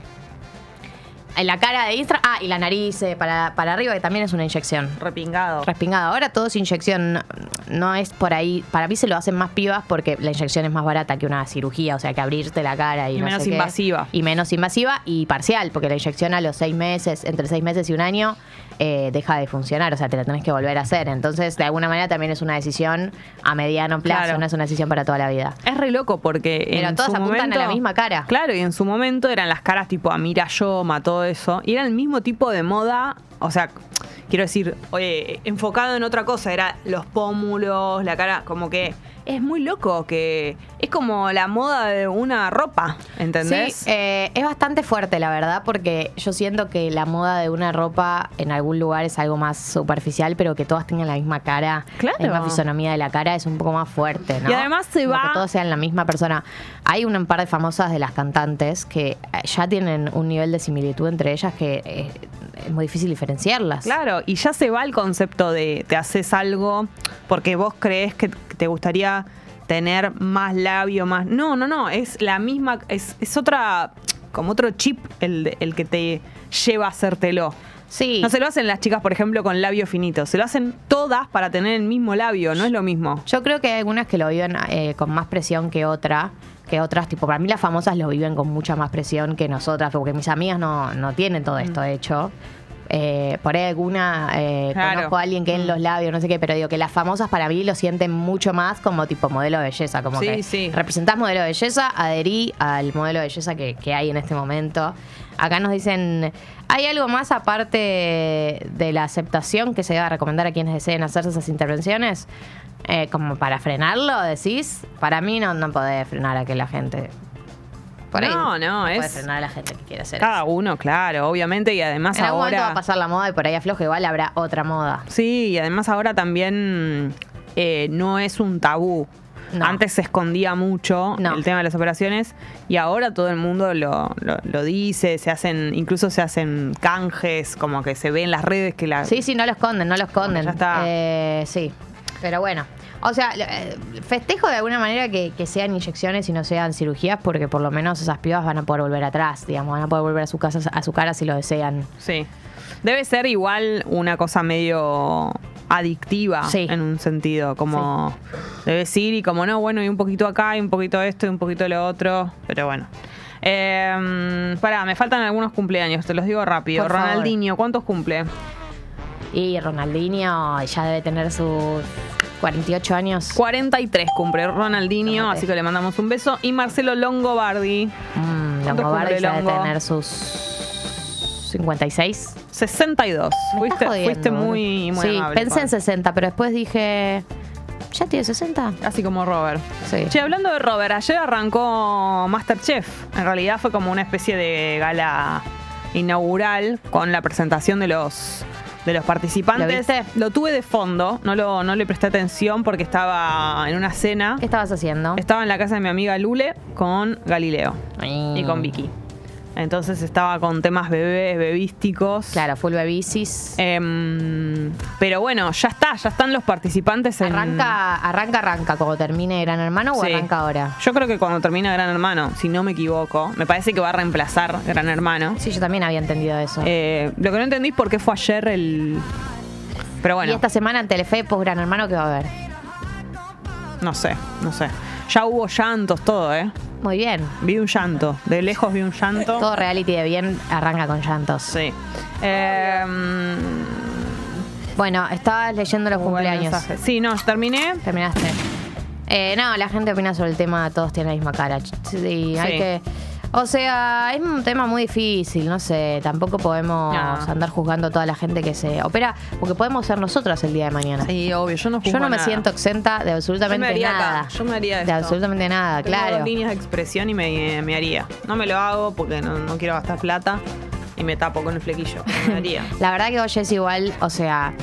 la cara de Instagram. Ah, y la nariz eh, para, para arriba, que también es una inyección. Repingado. Respingado. Ahora todo es inyección. No, no es por ahí. Para mí se lo hacen más pibas porque la inyección es más barata que una cirugía. O sea, que abrirte la cara y, Y no menos sé qué. invasiva. Y menos invasiva y parcial, porque la inyección a los seis meses, entre seis meses y un año, eh, deja de funcionar. O sea, te la tenés que volver a hacer. Entonces, de alguna manera también es una decisión a mediano plazo, Claro. no es una decisión para toda la vida. Es re loco porque. Pero en todas su apuntan a la misma cara. Claro, y en su momento eran las caras tipo Amira Yoma, todo eso. Y era el mismo tipo de moda. O sea, quiero decir, oye, enfocado en otra cosa. Era los pómulos, la cara, como que. Es muy loco que. Es como la moda de una ropa, ¿entendés? Sí, eh, es bastante fuerte, la verdad, porque yo siento que la moda de una ropa en algún lugar es algo más superficial, pero que todas tengan la misma cara, Claro. la misma fisonomía de la cara es un poco más fuerte, ¿no? Y además se Como va- Que todos sean la misma persona. Hay un par de famosas de las cantantes que eh, ya tienen un nivel de similitud entre ellas que eh, es muy difícil diferenciarlas. Claro, y ya se va el concepto de te haces algo porque vos crees que te gustaría tener más labio, más. No, no, no, es la misma, es, es otra, como otro chip el, el que te lleva a hacértelo. Sí. No se lo hacen las chicas, por ejemplo, con labio finito, se lo hacen todas para tener el mismo labio, no es lo mismo. Yo creo que hay algunas que lo viven eh, con más presión que otra. Que otras, tipo, para mí las famosas lo viven con mucha más presión que nosotras, porque mis amigas no, no tienen todo esto hecho. Eh, por ahí alguna, eh, Claro. conozco a alguien que en los labios, no sé qué, pero digo que las famosas para mí lo sienten mucho más como tipo modelo de belleza, como Sí, que sí. representás modelo de belleza, adherí al modelo de belleza que, que hay en este momento. Acá nos dicen, ¿hay algo más aparte de la aceptación que se va a recomendar a quienes deseen hacerse esas intervenciones? Eh, como para frenarlo, decís. Para mí no, no podés frenar a que la gente... Por ahí No, no, es- frenar a la gente que quiere hacer Cada eso. uno, claro, obviamente, y además En algún momento va ahora. a pasar la moda y por ahí afloja, igual habrá otra moda. Sí, y además ahora también eh, no es un tabú. No. Antes se escondía mucho No. el tema de las operaciones y ahora todo el mundo lo, lo- lo dice, se hacen, incluso se hacen canjes, como que se ve en las redes que la... Sí, sí, no lo esconden, no lo esconden. ya está. Eh, sí, pero bueno. O sea, eh, festejo de alguna manera que, que sean inyecciones y no sean cirugías, porque por lo menos esas pibas van a poder volver atrás, digamos, van a poder volver a su casa, a su cara si lo desean. Sí. Debe ser igual una cosa medio adictiva Sí. en un sentido, como debes ir y como no, bueno, y un poquito acá, y un poquito esto, y un poquito lo otro, pero bueno. Eh, pará, me faltan algunos cumpleaños, te los digo rápido. Por favor. Ronaldinho, ¿cuántos cumple? Y Ronaldinho ya debe tener sus 48 años. 43 cumple Ronaldinho, así que le mandamos un beso. Y Marcelo Longobardi, Mm, ¿Cuántos Longobardi debe tener sus 56. 62. Me Fuiste, estás fuiste muy, muy Sí, amable, pensé en Juan. 60, pero después dije. ¿Ya tiene 60? Así como Robert. Sí. Che, hablando de Robert, ayer arrancó Masterchef. En realidad fue como una especie de gala inaugural con la presentación de los de los participantes. ¿Lo tuve de fondo, no lo no le presté atención porque estaba en una cena. ¿Qué estabas haciendo? Estaba en la casa de mi amiga Lule con Galileo Ay. y con Vicky. Entonces estaba con temas bebés, bebísticos. Claro, full babisis. Em, pero bueno, ya está, ya están los participantes en. Arranca, arranca, arranca, como termine Gran Hermano o Sí. arranca ahora. Yo creo que cuando termina Gran Hermano, si no me equivoco, me parece que va a reemplazar Gran Hermano. Sí, yo también había entendido eso. Eh, lo que no entendí es por qué fue ayer el. Pero bueno, Y esta semana en Telefe, post Gran Hermano, ¿qué va a haber? no sé, no sé. Ya hubo llantos, todo, ¿eh? Muy bien. Vi un llanto. De lejos vi un llanto. Todo reality de bien arranca con llantos. Sí. Em, Bueno, estabas leyendo los cumpleaños. Sí, no, terminé. Terminaste. Eh, no, la gente opina sobre el tema, todos tienen la misma cara. Sí, hay Sí. que. O sea, es un tema muy difícil, no sé. Tampoco podemos No. andar juzgando a toda la gente que se opera, porque podemos ser nosotras el día de mañana. Sí, obvio, yo no Yo juzgo no me nada. siento exenta de absolutamente Yo nada. acá, yo me haría De esto. absolutamente nada, Tengo claro. dos líneas de expresión y me, me haría. No me lo hago porque no, no quiero gastar plata y me tapo con el flequillo. Me haría. La verdad que vos es igual, o sea,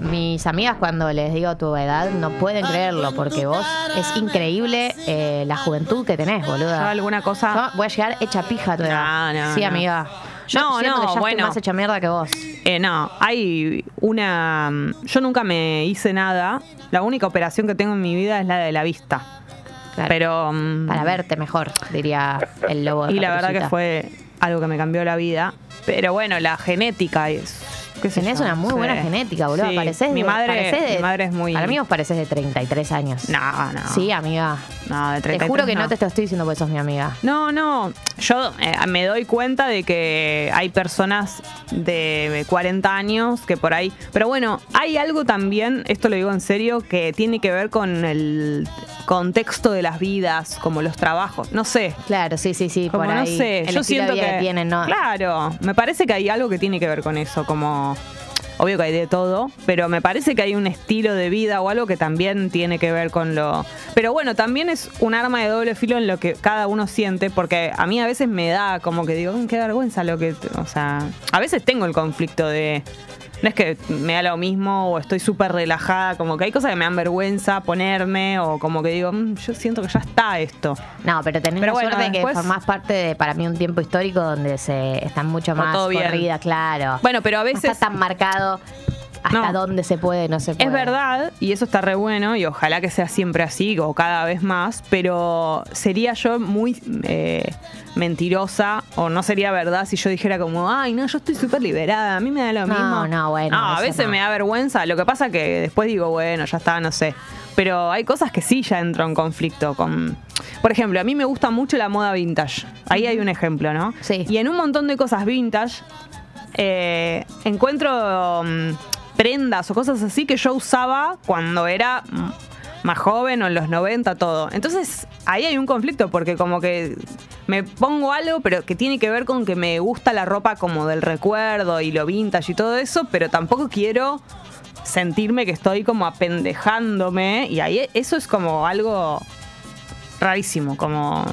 mis amigas cuando les digo tu edad no pueden creerlo, porque vos es increíble eh, la juventud que tenés, boluda. Yo alguna cosa- Yo voy a llegar hecha pija a tu edad. No, no, Sí, no. amiga. Yo No, no, que ya bueno. estoy más hecha mierda que vos. Eh, no, hay una. Yo nunca me hice nada. La única operación que tengo en mi vida es la de la vista. Claro. Pero. mm, Para verte mejor, diría el lobo de Y la verdad que fue algo que me cambió la vida. Pero bueno, la genética es. Tenés yo, una muy sí. buena genética, boludo. Sí, Parecés mi madre, de- mi madre es muy. Para mí vos pareces de 33 años. No, no. Sí, amiga. No, de Te 33 juro que no. no te te lo estoy diciendo porque sos mi amiga. No, no. Yo eh, me doy cuenta de que hay personas de 40 años que por ahí. Pero bueno, hay algo también, esto lo digo en serio, que tiene que ver con el contexto de las vidas, como los trabajos. No sé. Claro, sí, sí, sí. Como por no ahí. sé. El yo siento de vida que. tienen, ¿no? Claro. Me parece que hay algo que tiene que ver con eso, como. Obvio que hay de todo, pero me parece que hay un estilo de vida o algo que también tiene que ver con lo... Pero bueno, también es un arma de doble filo en lo que cada uno siente, porque a mí a veces me da como que digo, "Mm, qué vergüenza lo que... O sea, a veces tengo el conflicto de... No es que me da lo mismo o estoy súper relajada, como que hay cosas que me dan vergüenza ponerme o como que digo, "Mm, yo siento que ya está esto. No, pero tenés Pero la bueno, suerte de que después- formás parte de, para mí, un tiempo histórico donde se están mucho más todo bien. corrida, claro. Bueno, pero a No veces... está tan marcado hasta No. dónde se puede, no se puede. Es verdad, y eso está re bueno, y ojalá que sea siempre así o cada vez más, pero sería yo muy eh, mentirosa o no sería verdad si yo dijera como, ay, no, yo estoy súper liberada, a mí me da lo No, mismo. no, bueno, No, a eso veces me da vergüenza, lo que pasa que después digo, bueno, ya está, no sé. Pero hay cosas que sí ya entro en conflicto con... Por ejemplo, a mí me gusta mucho la moda vintage. Ahí hay un ejemplo, ¿no? Sí. Y en un montón de cosas vintage eh, encuentro mm, prendas o cosas así que yo usaba cuando era más joven o en los 90, todo. Entonces ahí hay un conflicto porque como que me pongo algo, pero que tiene que ver con que me gusta la ropa como del recuerdo y lo vintage y todo eso, pero tampoco quiero sentirme que estoy como apendejándome y ahí eso es como algo rarísimo, como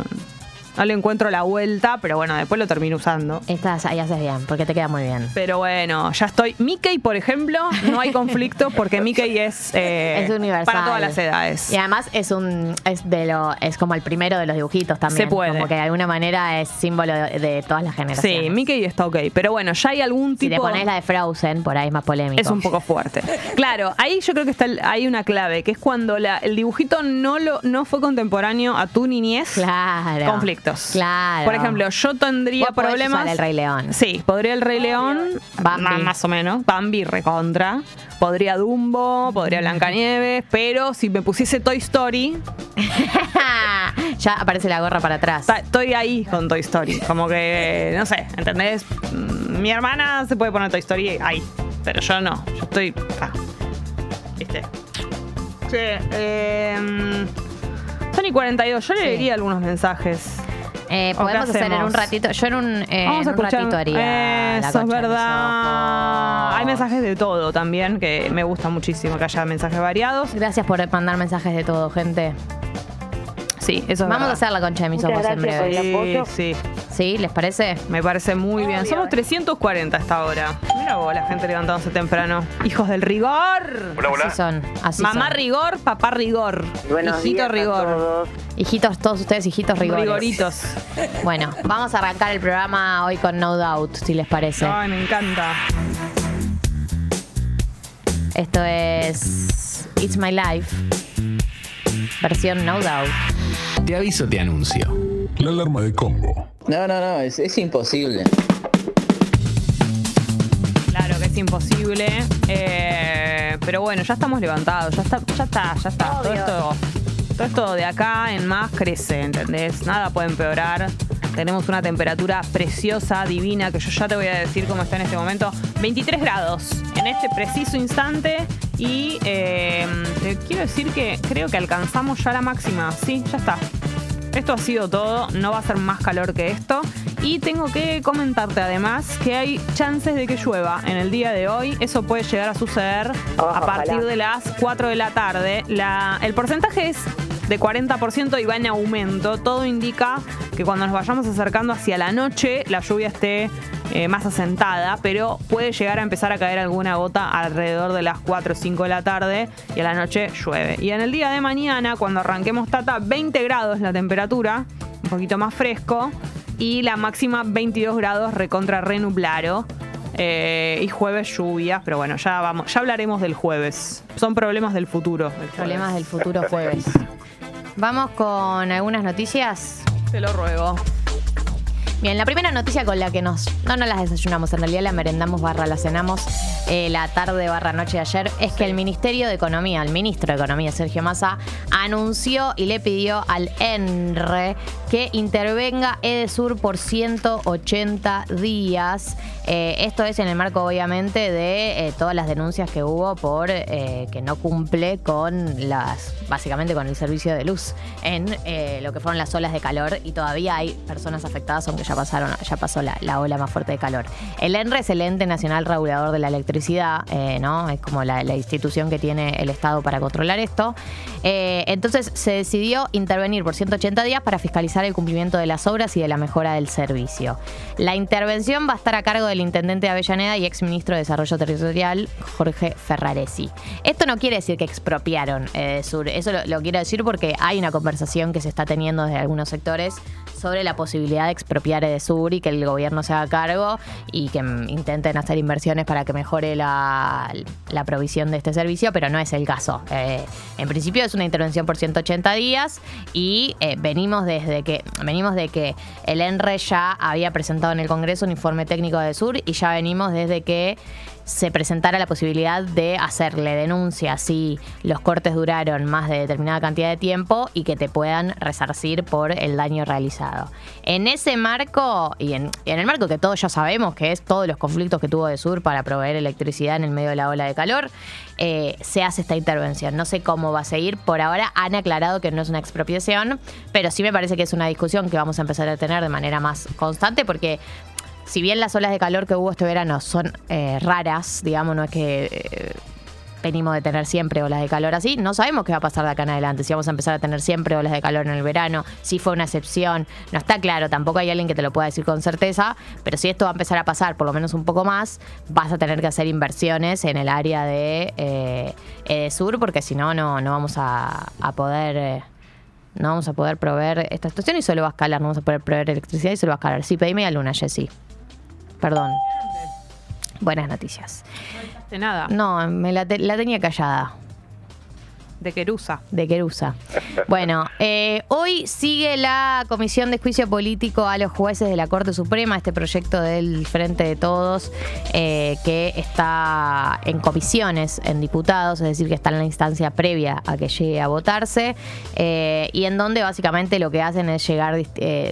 No le encuentro la vuelta, pero bueno, después lo termino usando. Estás ahí haces bien, porque te queda muy bien. Pero bueno, ya estoy. Mickey, por ejemplo, no hay conflicto porque Mickey es, eh, es universal. para todas las edades. Y además es un es de lo es como el primero de los dibujitos también. Se puede. Como que de alguna manera es símbolo de, de todas las generaciones. Sí, Mickey está ok. Pero bueno, ya hay algún Si te tipo. pones la de Frozen, por ahí es más polémico. Es un poco fuerte. Claro, ahí yo creo que está el- hay una clave, que es cuando la- el dibujito no lo no fue contemporáneo a tu niñez. Claro. Conflictos. Claro. Por ejemplo, yo tendría Vos problemas. usar el Rey León. Sí, podría el Rey León, Bambi. más o menos. Bambi recontra. Podría Dumbo, podría Blancanieves, pero si me pusiese Toy Story, ya aparece la gorra para atrás. ta- estoy ahí con Toy Story. Como que, no sé, ¿entendés? Mm, Mi hermana se puede poner Toy Story ahí, pero yo no. Yo estoy acá. ¿Viste? Sí, eh, Sony 42, yo le Sí. leería algunos mensajes. Eh, ¿O qué podemos hacer en un ratito. Yo en un, eh, Vamos a en un escuchar. ratito haría la Eso es concha de mis verdad. ojos. Hay mensajes de todo también, que me gusta muchísimo que haya mensajes variados. Gracias por mandar mensajes de todo, gente. Sí, eso es Vamos a hacer la concha de mis Muchas ojos en gracias por breve. el apoyo. Sí, sí, ¿Sí? ¿Les parece? me parece muy bien. Somos 340 hasta ahora. Mira vos, la gente levantándose temprano. Hijos del rigor. Así son. Así Mamá son. rigor, papá rigor. Buenos Hijito días rigor. a todos. Hijitos, todos ustedes, hijitos rigores. Rigoritos. Bueno, vamos a arrancar el programa hoy con No Doubt, si les parece. Ay, me encanta. Esto es It's My Life, versión No Doubt. Te aviso, te anuncio. La alarma de Congo. No, no, no, es, es imposible. Claro que es imposible. eh, pero bueno, ya estamos levantados. Ya está, ya está, ya está. Todo Obvio. esto, todo esto de acá en más crece, ¿entendés? Nada puede empeorar. Tenemos una temperatura preciosa, divina, que yo ya te voy a decir cómo está en este momento. 23 grados en este preciso instante. Y eh, te quiero decir que creo que alcanzamos ya la máxima. Sí, ya está. Esto ha sido todo, no va a ser más calor que esto. Y tengo que comentarte además que hay chances de que llueva en el día de hoy. Eso puede llegar a suceder a Ojalá. partir de las 4 de la tarde. La- el porcentaje es de 40% y va en aumento. Todo indica que cuando nos vayamos acercando hacia la noche, la lluvia esté eh, más asentada, pero puede llegar a empezar a caer alguna gota alrededor de las 4 o 5 de la tarde y a la noche llueve. Y en el día de mañana, cuando arranquemos Tata, 20 grados la temperatura, un poquito más fresco, y la máxima 22 grados recontra renublaro. Eh, y jueves lluvias, pero bueno, ya vamos, ya hablaremos del jueves. Son problemas del futuro. Problemas del futuro jueves. Vamos con algunas noticias. Te lo ruego. Bien, la primera noticia con la que nos. No nos las desayunamos, en realidad la merendamos barra la cenamos eh, la tarde barra noche de ayer. Es que el Ministerio de Economía, el ministro de Economía, Sergio Massa, anunció y le pidió al ENRE que intervenga Edesur por 180 días. Eh, esto es en el marco, obviamente, de eh, todas las denuncias que hubo por que no cumple con las. básicamente con el servicio de luz en lo que fueron las olas de calor y todavía hay personas afectadas, aunque ya pasaron, ya pasó la, la ola más fuerte de calor. El ENRE es el ente nacional regulador de la electricidad, eh, ¿no? Es como la, institución que tiene el Estado para controlar esto. Eh, entonces se decidió intervenir por 180 días para fiscalizar el cumplimiento de las obras y de la mejora del servicio. La intervención va a estar a cargo del intendente de Avellaneda y exministro de Desarrollo Territorial, Jorge Ferraresi. Esto no quiere decir que expropiaron eh, Sur, eso lo, lo quiero decir porque hay una conversación que se está teniendo desde algunos sectores sobre la posibilidad de expropiar Edesur y que el gobierno se haga cargo y que mm, intenten hacer inversiones para que mejore la, la provisión de este servicio, pero no es el caso. Eh, en principio es una intervención por 180 días y eh, venimos desde que venimos de que el ENRE ya había presentado en el Congreso un informe técnico de Sur y ya venimos desde que se presentara la posibilidad de hacerle denuncia si los cortes duraron más de determinada cantidad de tiempo y que te puedan resarcir por el daño realizado. En ese marco, y en, el marco que todos ya sabemos, que es todos los conflictos que tuvo de Sur para proveer electricidad en el medio de la ola de calor, eh, se hace esta intervención. No sé cómo va a seguir. Por ahora han aclarado que no es una expropiación, pero sí me parece que es una discusión que vamos a empezar a tener de manera más constante porque si bien las olas de calor que hubo este verano son eh, raras, digamos, no es que eh, venimos de tener siempre olas de calor así. No sabemos qué va a pasar de acá en adelante. Si vamos a empezar a tener siempre olas de calor en el verano, si fue una excepción. No está claro, tampoco hay alguien que te lo pueda decir con certeza. Pero si esto va a empezar a pasar por lo menos un poco más, vas a tener que hacer inversiones en el área de eh, Edesur, porque si no, no, no vamos a, poder. eh, no vamos a poder proveer esta situación y solo va a escalar. No vamos a poder proveer electricidad y solo va a escalar. Sí, pedime a Luna, Jessy. Perdón. Buenas noticias. De nada. No, me la, te- la tenía callada. De Querusa. De Querusa. Bueno, eh, hoy sigue la Comisión de Juicio Político a los jueces de la Corte Suprema, este proyecto del Frente de Todos, eh, que está en comisiones, en diputados, es decir, que está en la instancia previa a que llegue a votarse, eh, y en donde básicamente lo que hacen es llegar,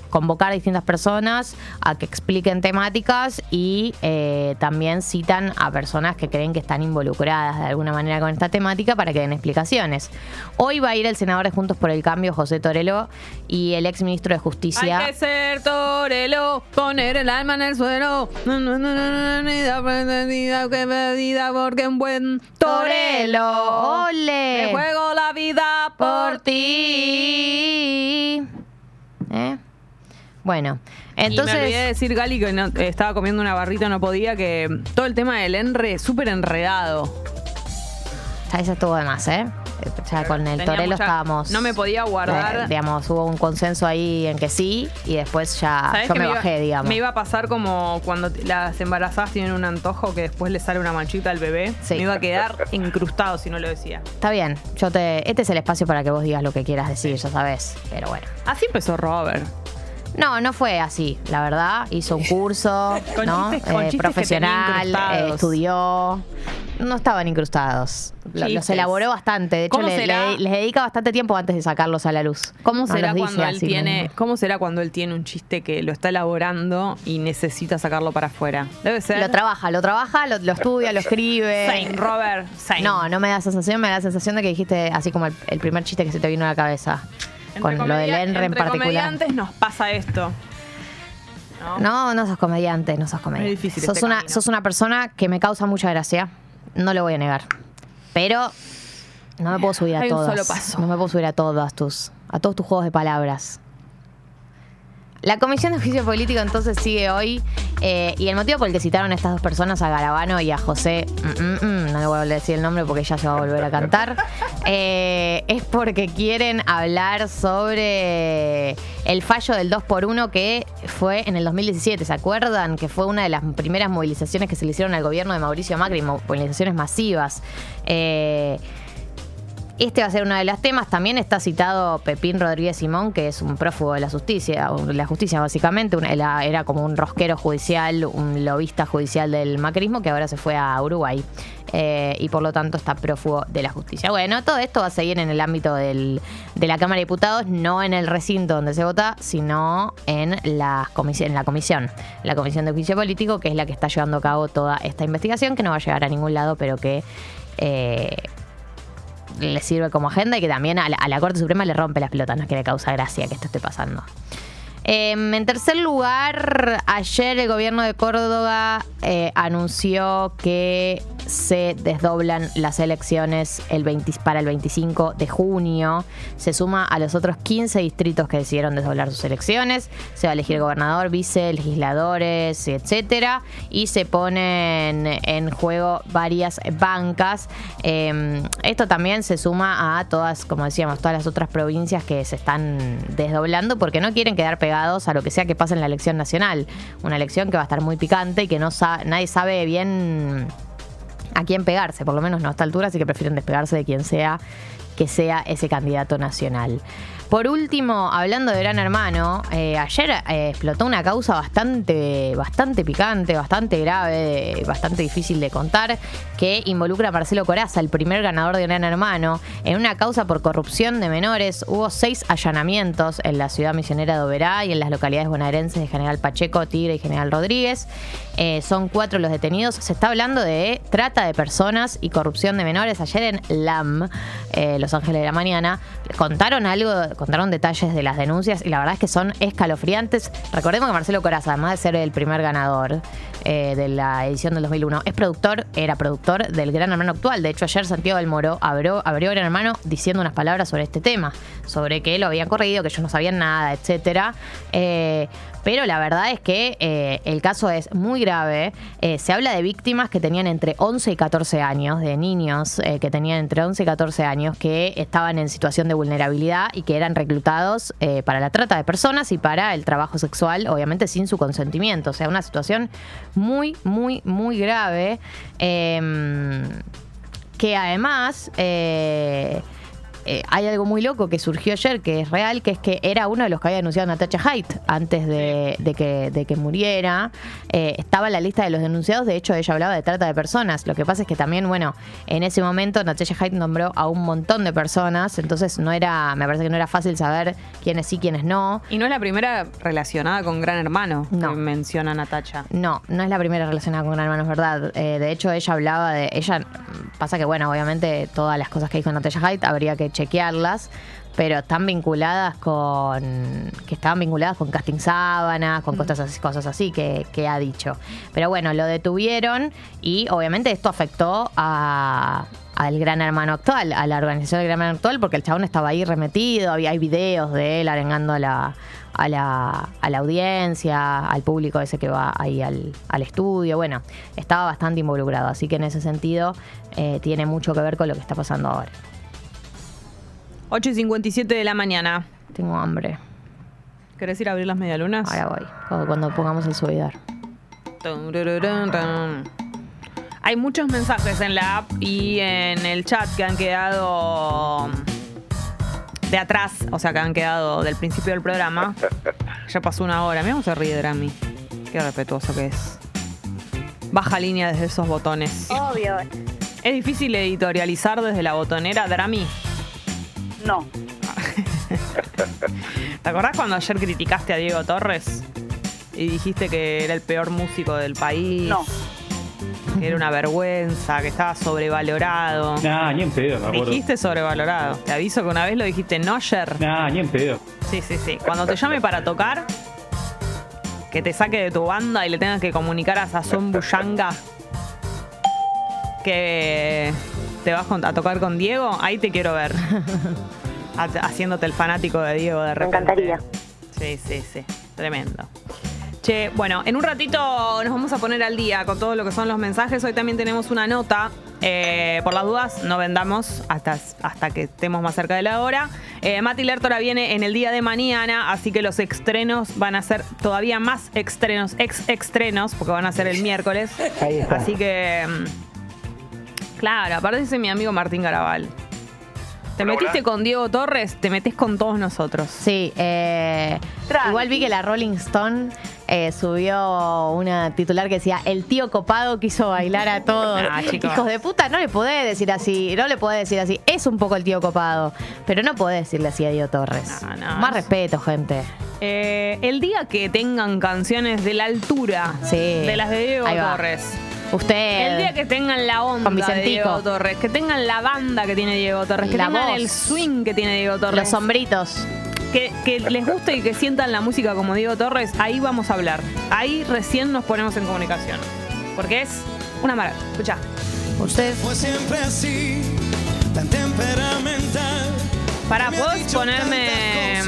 convocar a distintas personas a que expliquen temáticas y también citan a personas que creen que están involucradas de alguna manera con esta temática para que den explicaciones. Hoy va a ir el senador de Juntos por el Cambio, José Toreló, y el ex ministro de Justicia. Hay que ser torelo, poner el alma en el suelo. Que pedida porque un buen torelo. Torelo, ole. Me juego la vida por ti. ¿Eh? Bueno, Entonces, y me olvidé de decir, Gali, que no- estaba comiendo una barrita, no podía, que todo el tema del Enre, súper enredado. Ya eso estuvo de más, ¿eh? Ya con el Tenía Torelo mucha- estábamos. no me podía guardar. eh, digamos, hubo un consenso ahí en que sí, y después ya ¿Sabés yo que me iba- bajé, digamos. Me iba a pasar como cuando t- las embarazadas tienen un antojo que después le sale una manchita al bebé. Sí. Me iba a quedar incrustado si no lo decía. Está bien, yo te. Este es el espacio para que vos digas lo que quieras decir, ya sabes. Pero bueno. Así empezó Robert. No, no fue así, la verdad. Hizo un curso, Con ¿no? chistes- con Eh, chistes profesional, eh, estudió. No estaban incrustados. Lo- Los Chistes. elaboró bastante. De hecho, ¿Cómo le- será? le- les dedica bastante tiempo antes de sacarlos a la luz. ¿Cómo No será los dice cuando él así tiene, cómo será cuando él tiene un chiste que lo está elaborando y necesita sacarlo para afuera? Debe ser. Lo trabaja, lo trabaja, lo, lo estudia, lo escribe. Same, Robert. Same. No, no me da sensación, me da la sensación de que dijiste así como el, el primer chiste que se te vino a la cabeza. Con lo del Enre en particular. comediantes nos pasa esto. ¿No? No, no sos comediante, no sos comediante. Es difícil sos, este una, camino. sos una persona que me causa mucha gracia. No lo voy a negar. Pero no me puedo subir a Hay un todos. solo paso. No me puedo subir a todos tus, a todos tus juegos de palabras. La Comisión de Juicio Político entonces sigue hoy eh, y el motivo por el que citaron a estas dos personas, a Garabano y a José, mm, mm, mm, no le voy a decir el nombre porque ella se va a volver a cantar, eh, es porque quieren hablar sobre el fallo del 2x1 que fue en el 2017. ¿Se acuerdan? Que fue una de las primeras movilizaciones que se le hicieron al gobierno de Mauricio Macri, movilizaciones masivas. Eh, este va a ser uno de los temas. También está citado Pepín Rodríguez Simón, que es un prófugo de la justicia, la justicia básicamente. Era, como un rosquero judicial, un lobista judicial del macrismo que ahora se fue a Uruguay. Eh, y por lo tanto está prófugo de la justicia. Bueno, todo esto va a seguir en el ámbito del- de la Cámara de Diputados, no en el recinto donde se vota, sino en la, comisión, en la comisión, la Comisión de Juicio Político, que es la que está llevando a cabo toda esta investigación, que no va a llegar a ningún lado, pero que eh, le sirve como agenda y que también a la, a la Corte Suprema le rompe las pelotas, no es que le causa gracia que esto esté pasando. Em, en tercer lugar, ayer el gobierno de Córdoba eh, anunció que se desdoblan las elecciones el 20 para el 25 de junio. Se suma a los otros 15 distritos que decidieron desdoblar sus elecciones. Se va a elegir gobernador, vice, legisladores, etcétera. Y se ponen en juego varias bancas. Eh, esto también se suma a todas, como decíamos, todas las otras provincias que se están desdoblando porque no quieren quedar a lo que sea que pase en la elección nacional. Una elección que va a estar muy picante y que no sa- nadie sabe bien a quién pegarse, por lo menos no a esta altura, así que prefieren despegarse de quien sea que sea ese candidato nacional. Por último, hablando de Gran Hermano, eh, ayer eh, explotó una causa bastante, bastante picante, bastante grave, bastante difícil de contar, que involucra a Marcelo Coraza, el primer ganador de Gran Hermano, en una causa por corrupción de menores. Hubo seis allanamientos en la ciudad misionera de Oberá y en las localidades bonaerenses de General Pacheco, Tigre y General Rodríguez. Eh, son cuatro los detenidos. Se está hablando de trata de personas y corrupción de menores. Ayer en LAM, eh, Los Ángeles de la Mañana, contaron algo, contaron detalles de las denuncias y la verdad es que son escalofriantes. Recordemos que Marcelo Coraza, además de ser el primer ganador eh, de la edición del 2001, es productor, era productor del Gran Hermano actual. De hecho, ayer Santiago del Moro abrió, abrió Gran Hermano diciendo unas palabras sobre este tema, sobre que lo habían corrido, que ellos no sabían nada, etcétera. Eh, pero la verdad es que eh, el caso es muy grave. Eh, se habla de víctimas que tenían entre 11 y 14 años, de niños eh, que tenían entre 11 y 14 años que estaban en situación de vulnerabilidad y que eran reclutados para la trata de personas y para el trabajo sexual, obviamente sin su consentimiento. O sea, una situación muy, muy, muy grave. eh, que además eh, hay algo muy loco que surgió ayer, que es real, que es que era uno de los que había denunciado Natacha Haidt antes de, de que, de que muriera. Eh, estaba en la lista de los denunciados, de hecho ella hablaba de trata de personas. Lo que pasa es que también, bueno, en ese momento Natacha Haidt nombró a un montón de personas, entonces no era, me parece que no era fácil saber quiénes sí, quiénes no. Y no es la primera relacionada con Gran Hermano No. que menciona Natacha. No, no es la primera relacionada con Gran Hermano, es verdad. Eh, de hecho, ella hablaba de. Ella. Pasa que, bueno, obviamente todas las cosas que dijo Natalia Haidt habría que chequearlas, pero están vinculadas con. que estaban vinculadas con casting sábanas, con cosas así, cosas así que, que ha dicho. Pero bueno, lo detuvieron y obviamente esto afectó a al Gran Hermano actual, a la organización del Gran Hermano actual, porque el chabón estaba ahí remetido, había hay videos de él arengando a la, a la, a la audiencia, al público ese que va ahí al, al estudio. Bueno, estaba bastante involucrado, así que en ese sentido eh, tiene mucho que ver con lo que está pasando ahora. 8 y 57 de la mañana. Tengo hambre. ¿Querés ir a abrir las medialunas? Ahora voy, cuando- cuando pongamos el subidar. Hay muchos mensajes en la app y en el chat que han quedado de atrás, o sea, que han quedado del principio del programa. Ya pasó una hora. Mira cómo se ríe Drami. Qué respetuoso que es. Baja línea desde esos botones. Obvio. ¿Es difícil editorializar desde la botonera, Drami? No. ¿Te acordás cuando ayer criticaste a Diego Torres? Y dijiste que era el peor músico del país. No. Que era una vergüenza, que estaba sobrevalorado. Nah, ni en pedo, me acuerdo. Dijiste sobrevalorado. Te aviso que una vez lo dijiste, no ayer. Nah, ni en pedo. Sí, sí, sí. Cuando te llame para tocar, que te saque de tu banda y le tengas que comunicar a Sazón Bullanga que te vas a tocar con Diego, ahí te quiero ver. Ha- Haciéndote el fanático de Diego de repente. encantaría. Sí, sí, sí. Tremendo. Che, bueno, en un ratito nos vamos a poner al día con todo lo que son los mensajes. Hoy también tenemos una nota. Eh, por las dudas, no vendamos hasta, hasta que estemos más cerca de la hora. Eh, Mati Lertora viene en el día de mañana, así que los estrenos van a ser todavía más estrenos, ex estrenos, porque van a ser el miércoles. Ahí está. Así que, mm, claro, aparte dice mi amigo Martín Garabal. Te metiste con Diego Torres, te metes con todos nosotros. Sí, eh, igual vi que la Rolling Stone eh, subió una titular que decía el tío copado quiso bailar a todos. Ah, chicos. Hijos de puta, no le podés decir así, no le podés decir así. Es un poco el tío copado, pero no podés decirle así a Diego Torres. No, no, Más es- respeto, gente. Eh, el día que tengan canciones de la altura Sí. de las de Diego Ahí va. Torres. Usted. El día que tengan la onda Con de Vicentico. Diego Torres, que tengan la banda que tiene Diego Torres, que La tengan voz. el swing que tiene Diego Torres, Los sombritos. que, que les guste y que sientan la música como Diego Torres, ahí vamos a hablar. Ahí recién nos ponemos en comunicación. Porque es una maravilla. Escucha. Usted. Fue siempre así, tan temperamental. Para, ¿puedes ponerme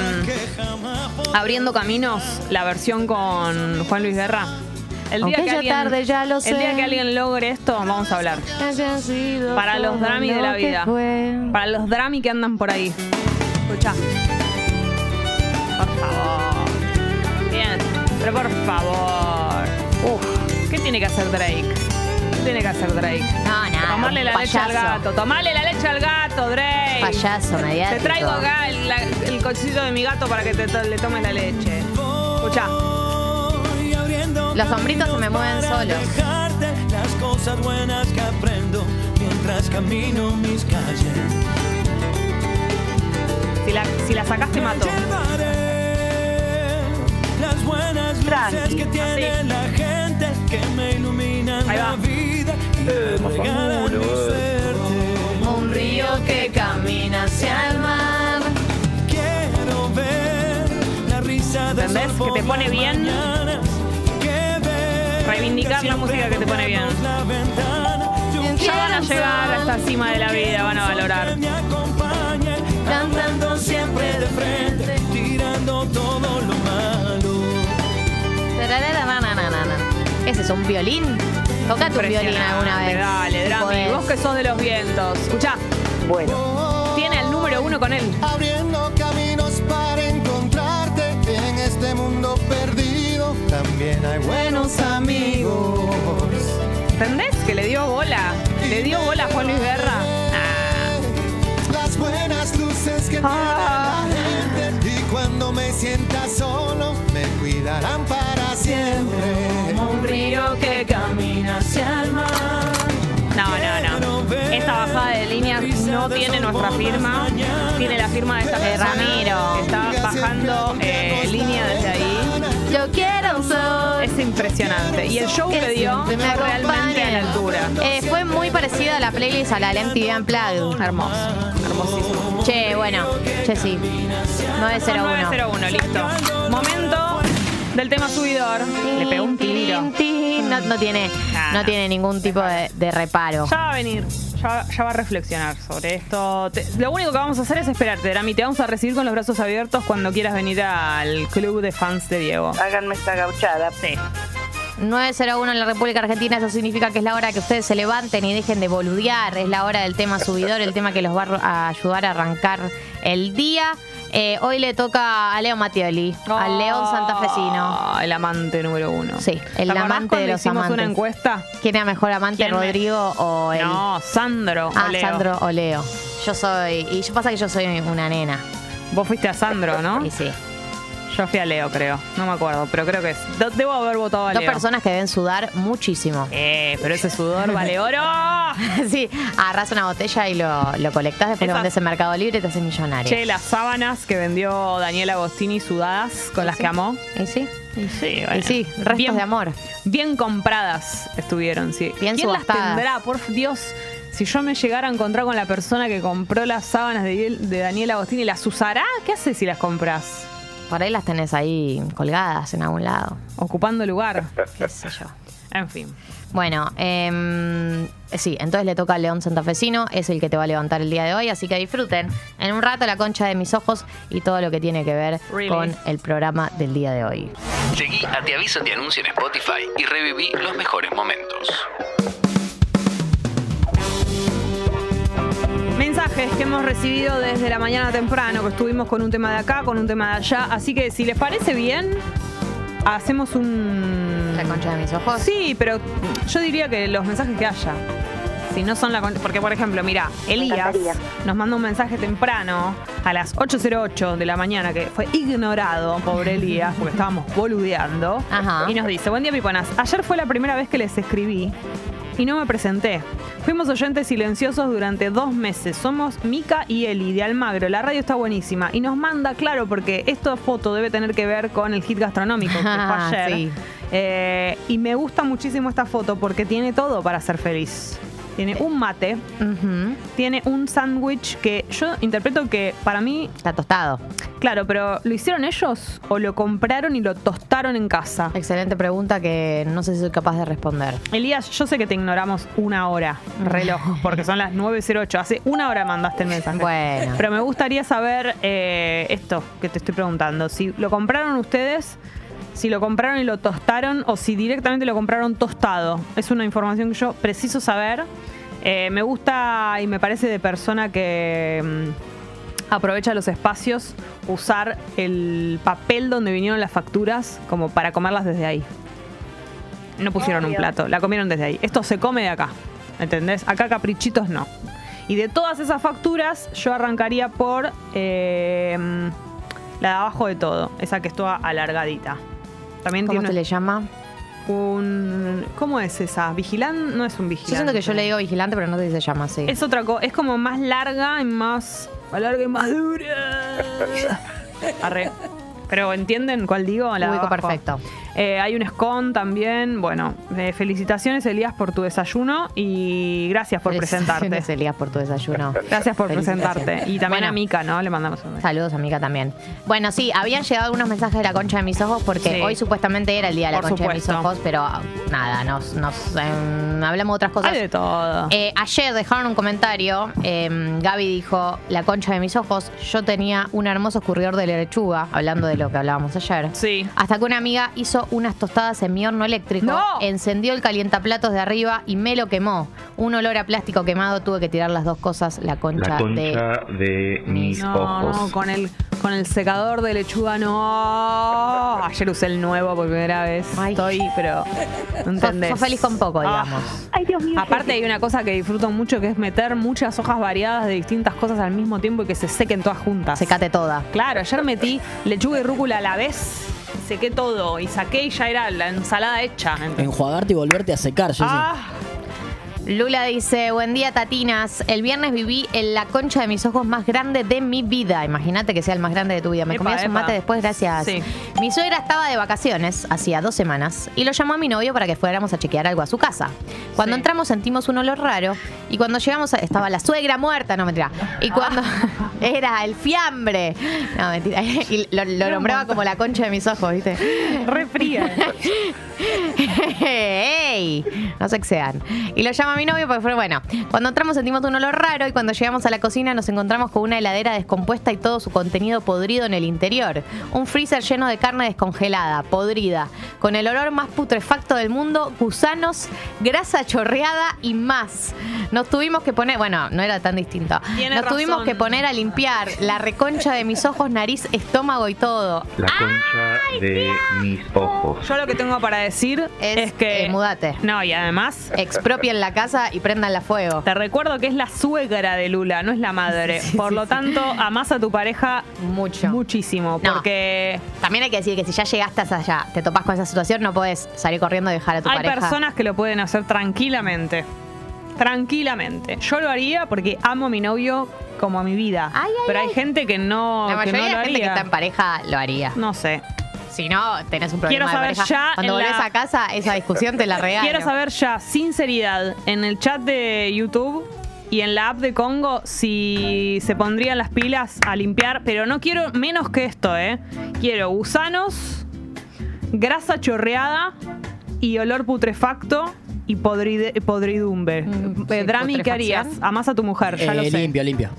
Abriendo Caminos, la versión con Juan Luis Guerra? El Aunque ya alguien, tarde, ya lo sé. El día que alguien logre esto, vamos a hablar. Para los dramis de la vida. Para los drami que andan por ahí. Escucha. Por favor. Bien. Pero por favor. Uf. ¿Qué tiene que hacer Drake? ¿Qué tiene que hacer Drake? No, nada, Tomarle la leche al gato. Tomarle la leche al gato, Drake. Payaso Te mediático. traigo acá el, la- el cochecito de mi gato para que te le tomes la leche. Escucha. Los hombritos se me mueven solos. dejarte las cosas buenas que aprendo mientras camino mis calles. Si la, si la sacas te mato. Las buenas luces que tiene Así. la gente que me iluminan Ahí la va. vida y me regalan mi suerte. Un río que camina. hacia el mar. Quiero ver la risa de ¿Entendés? sol Que te pone bien. mañanas, Reivindicar la música que te pone bien. Ya van a llegar a esta cima de la vida, van a valorar. andando siempre de frente, tirando todo lo malo. ¿Ese es un violín? Toca tu violín alguna vez. Dale, Drami, vos que sos de los vientos. Escuchá, Bueno, tiene el número uno con él. También hay buenos amigos. ¿Entendés? Que le dio bola. Le dio bola a Juan Luis Guerra. Ah. Las buenas luces que Ah. tiene la gente. Y cuando me sienta solo, me cuidarán para siempre. Un río que camina hacia el mar. No, no, no. Esta bajada de líneas no tiene nuestra firma. Tiene la firma de esta De Ramiro. que está bajando eh, línea desde ahí. Yo quiero un sol. Es impresionante. Y el show que dio me realmente a la altura. Eh, fue muy parecida a la playlist a la del MTV Unplugged. Hermoso. Hermosísimo. Che, bueno, che sí. 901. 901, listo. Momento del tema subidor. Le pegó un tiro. No, no tiene, Ah, no. tiene ningún tipo de, de reparo. Ya va a venir. Ya, ya va a reflexionar sobre esto. Te- lo único que vamos a hacer es esperarte, Drami. Te vamos a recibir con los brazos abiertos cuando quieras venir al club de fans de Diego. Háganme esta gauchada. Sí. 901 en la República Argentina, eso significa que es la hora que ustedes se levanten y dejen de boludear. Es la hora del tema subidor, el tema que los va a ayudar a arrancar el día. Eh, hoy le toca a Leo Mattioli, al León Santafesino. El amante número uno. Sí, el ¿Te acordás amante de los hicimos una amantes? encuesta? ¿Quién era mejor amante, ¿Quién me- Rodrigo o él? No, Sandro. ah, o Leo. Sandro o Leo. Yo soy. Y yo pasa que yo soy una nena. Vos fuiste a Sandro, ¿no? Y sí. Yo fui a Leo, creo. No me acuerdo, pero creo que es. Debo haber votado a Dos Leo. personas que deben sudar muchísimo. Eh, pero ese sudor vale oro. sí, agarras una botella y lo, lo colectás, después lo vendes en Mercado Libre y te haces millonario. Che, las sábanas que vendió Daniela Agostini sudadas con las Sí. que amó. ¿Y sí? Y sí, Y sí, restos bien, de amor. Bien compradas estuvieron, sí. Bien ¿Quién las tendrá? Por Dios, si yo me llegara a encontrar con la persona que compró las sábanas de, de Daniela Agostini, ¿las usará? ¿Qué haces si las compras? Por ahí las tenés ahí colgadas en algún lado. Ocupando lugar. Qué sé yo. En fin. Bueno, em, sí, entonces le toca al León Santafesino, es el que te va a levantar el día de hoy, así que disfruten en un rato la concha de mis ojos y todo lo que tiene que ver Really. con el programa del día de hoy. Seguí a Te Aviso Te Anuncio en Spotify y reviví los mejores momentos. Mensajes que hemos recibido desde la mañana temprano, que estuvimos con un tema de acá, con un tema de allá. Así que si les parece bien, hacemos un. La concha de mis ojos. Sí, pero yo diría que los mensajes que haya. Si no son la con- Porque, por ejemplo, mira, Elías nos mandó un mensaje temprano a las 8.08 de la mañana que fue ignorado, pobre Elías, porque estábamos boludeando. Ajá. Y nos dice: Buen día, Piponas. Ayer fue la primera vez que les escribí y no me presenté. Fuimos oyentes silenciosos durante dos meses. Somos Mica y Eli de Almagro. La radio está buenísima. Y nos manda, claro, porque esta foto debe tener que ver con el hit gastronómico que fue ayer. sí. Eh, y me gusta muchísimo esta foto porque tiene todo para ser feliz. Tiene un mate, tiene un sándwich que yo interpreto que para mí, Está tostado. claro, pero ¿lo hicieron ellos o lo compraron y lo tostaron en casa? Excelente pregunta que no sé si soy capaz de responder. Elías, yo sé que te ignoramos una hora, reloj, porque son las 9.08. Hace una hora mandaste el mensaje. Bueno. Pero me gustaría saber eh, esto que te estoy preguntando. Si lo compraron ustedes, si lo compraron y lo tostaron o si directamente lo compraron tostado. Es una información que yo preciso saber. Eh, me gusta y me parece de persona que mm, aprovecha los espacios usar el papel donde vinieron las facturas como para comerlas desde ahí. No pusieron un plato, la comieron desde ahí. Esto se come de acá, ¿entendés? Acá caprichitos no. Y de todas esas facturas, yo arrancaría por eh, la de abajo de todo, esa que es toda alargadita. También ¿Cómo tiene se le llama? un... ¿Cómo es esa? ¿Vigilante? No es un Yo vigilante. siento que yo le digo vigilante, pero no sé si se llama así. Es otra cosa, es como más larga y más... Más larga y más dura. Arre. Pero ¿entienden cuál digo? La Ubico abajo. perfecto. Eh, hay un scone también. Bueno, eh, felicitaciones Elías por tu desayuno y gracias por presentarte. Felicitaciones, Elías, por tu desayuno. Gracias por presentarte. Y también Bueno, a Mica, ¿no? Le mandamos un beso. Saludos, amiga, también. Bueno, sí, habían llegado algunos mensajes de la concha de mis ojos porque Sí. hoy supuestamente era el día de la Por concha de mis ojos, pero ah, nada, nos, nos em, hablamos de otras cosas. Hay de todo. Eh, ayer dejaron un comentario. eh, Gaby dijo: La concha de mis ojos. Yo tenía un hermoso escurridor de lechuga, hablando de lo que hablábamos ayer. Sí. Hasta que una amiga hizo unas tostadas en mi horno eléctrico, ¡No! encendió el calientaplatos de arriba y me lo quemó. Un olor a plástico quemado, tuve que tirar las dos cosas, la concha, La de. concha de mis No, ojos. no, con el, con el secador de lechuga no. Ayer usé el nuevo por primera vez. Ay. Estoy, pero no entendés. sos feliz con poco, Ah. digamos. Ay, Dios mío. Aparte hay una cosa que disfruto mucho que es meter muchas hojas variadas de distintas cosas al mismo tiempo y que se sequen todas juntas. Secate toda. Claro, ayer metí lechuga y rúcula a la vez, sequé todo y saqué y ya era la ensalada hecha. ¿entendés? Enjuagarte y volverte a secar, Jessy. Ah, Lula dice, buen día Tatinas, el viernes viví en la concha de mis ojos más grande de mi vida. Imagínate que sea el más grande de tu vida. Me Epa, comías un mate después, gracias. Sí. Mi suegra estaba de vacaciones, hacía dos semanas, y lo llamó a mi novio para que fuéramos a chequear algo a su casa. Cuando Sí. entramos sentimos un olor raro, y cuando llegamos a- estaba la suegra muerta, no mentira. Y cuando era el fiambre, no mentira, y lo, lo nombraba como la concha de mis ojos, ¿viste? re fría. ¡Ey! No se excedan. Y lo llama mi novio porque fue, bueno, cuando entramos sentimos un olor raro y cuando llegamos a la cocina nos encontramos con una heladera descompuesta y todo su contenido podrido en el interior. Un freezer lleno de carne descongelada, podrida, con el olor más putrefacto del mundo, gusanos, grasa chorreada y más. Nos tuvimos que poner, bueno, no era tan distinto. Tiene Nos tuvimos que poner a limpiar la reconcha de mis ojos, nariz, estómago y todo. La concha de mis ojos. Yo lo que tengo para decir Es, es, que... eh, mudate. No, y además... Expropien la casa y prendan la fuego. Te recuerdo que es la suegra de Lula, no es la madre. Sí, Por sí, lo sí. tanto, amás a tu pareja Mucho. muchísimo. No. Porque También hay que decir que si ya llegaste hasta allá, te topas con esa situación, no puedes salir corriendo y dejar a tu hay pareja. personas que lo pueden hacer tranquilamente. Tranquilamente. Yo lo haría porque amo a mi novio como a mi vida. Ay, ay, Pero hay ay. gente que no, la que mayoría no de lo la gente que está en pareja lo haría. No sé. Si no, tenés un Quiero problema saber de pareja. ya Cuando en volvés la- a casa, esa discusión te la regalo. Quiero saber ya, sinceridad, en el chat de YouTube y en la app de Congo si se pondrían las pilas a limpiar, pero no quiero menos que esto, ¿eh? Quiero gusanos, grasa chorreada y olor putrefacto y podride- podridumbre. Mm, Eh, sí, Drami, ¿qué harías? Amás a tu mujer, ya Eh, lo sé. limpio, limpio.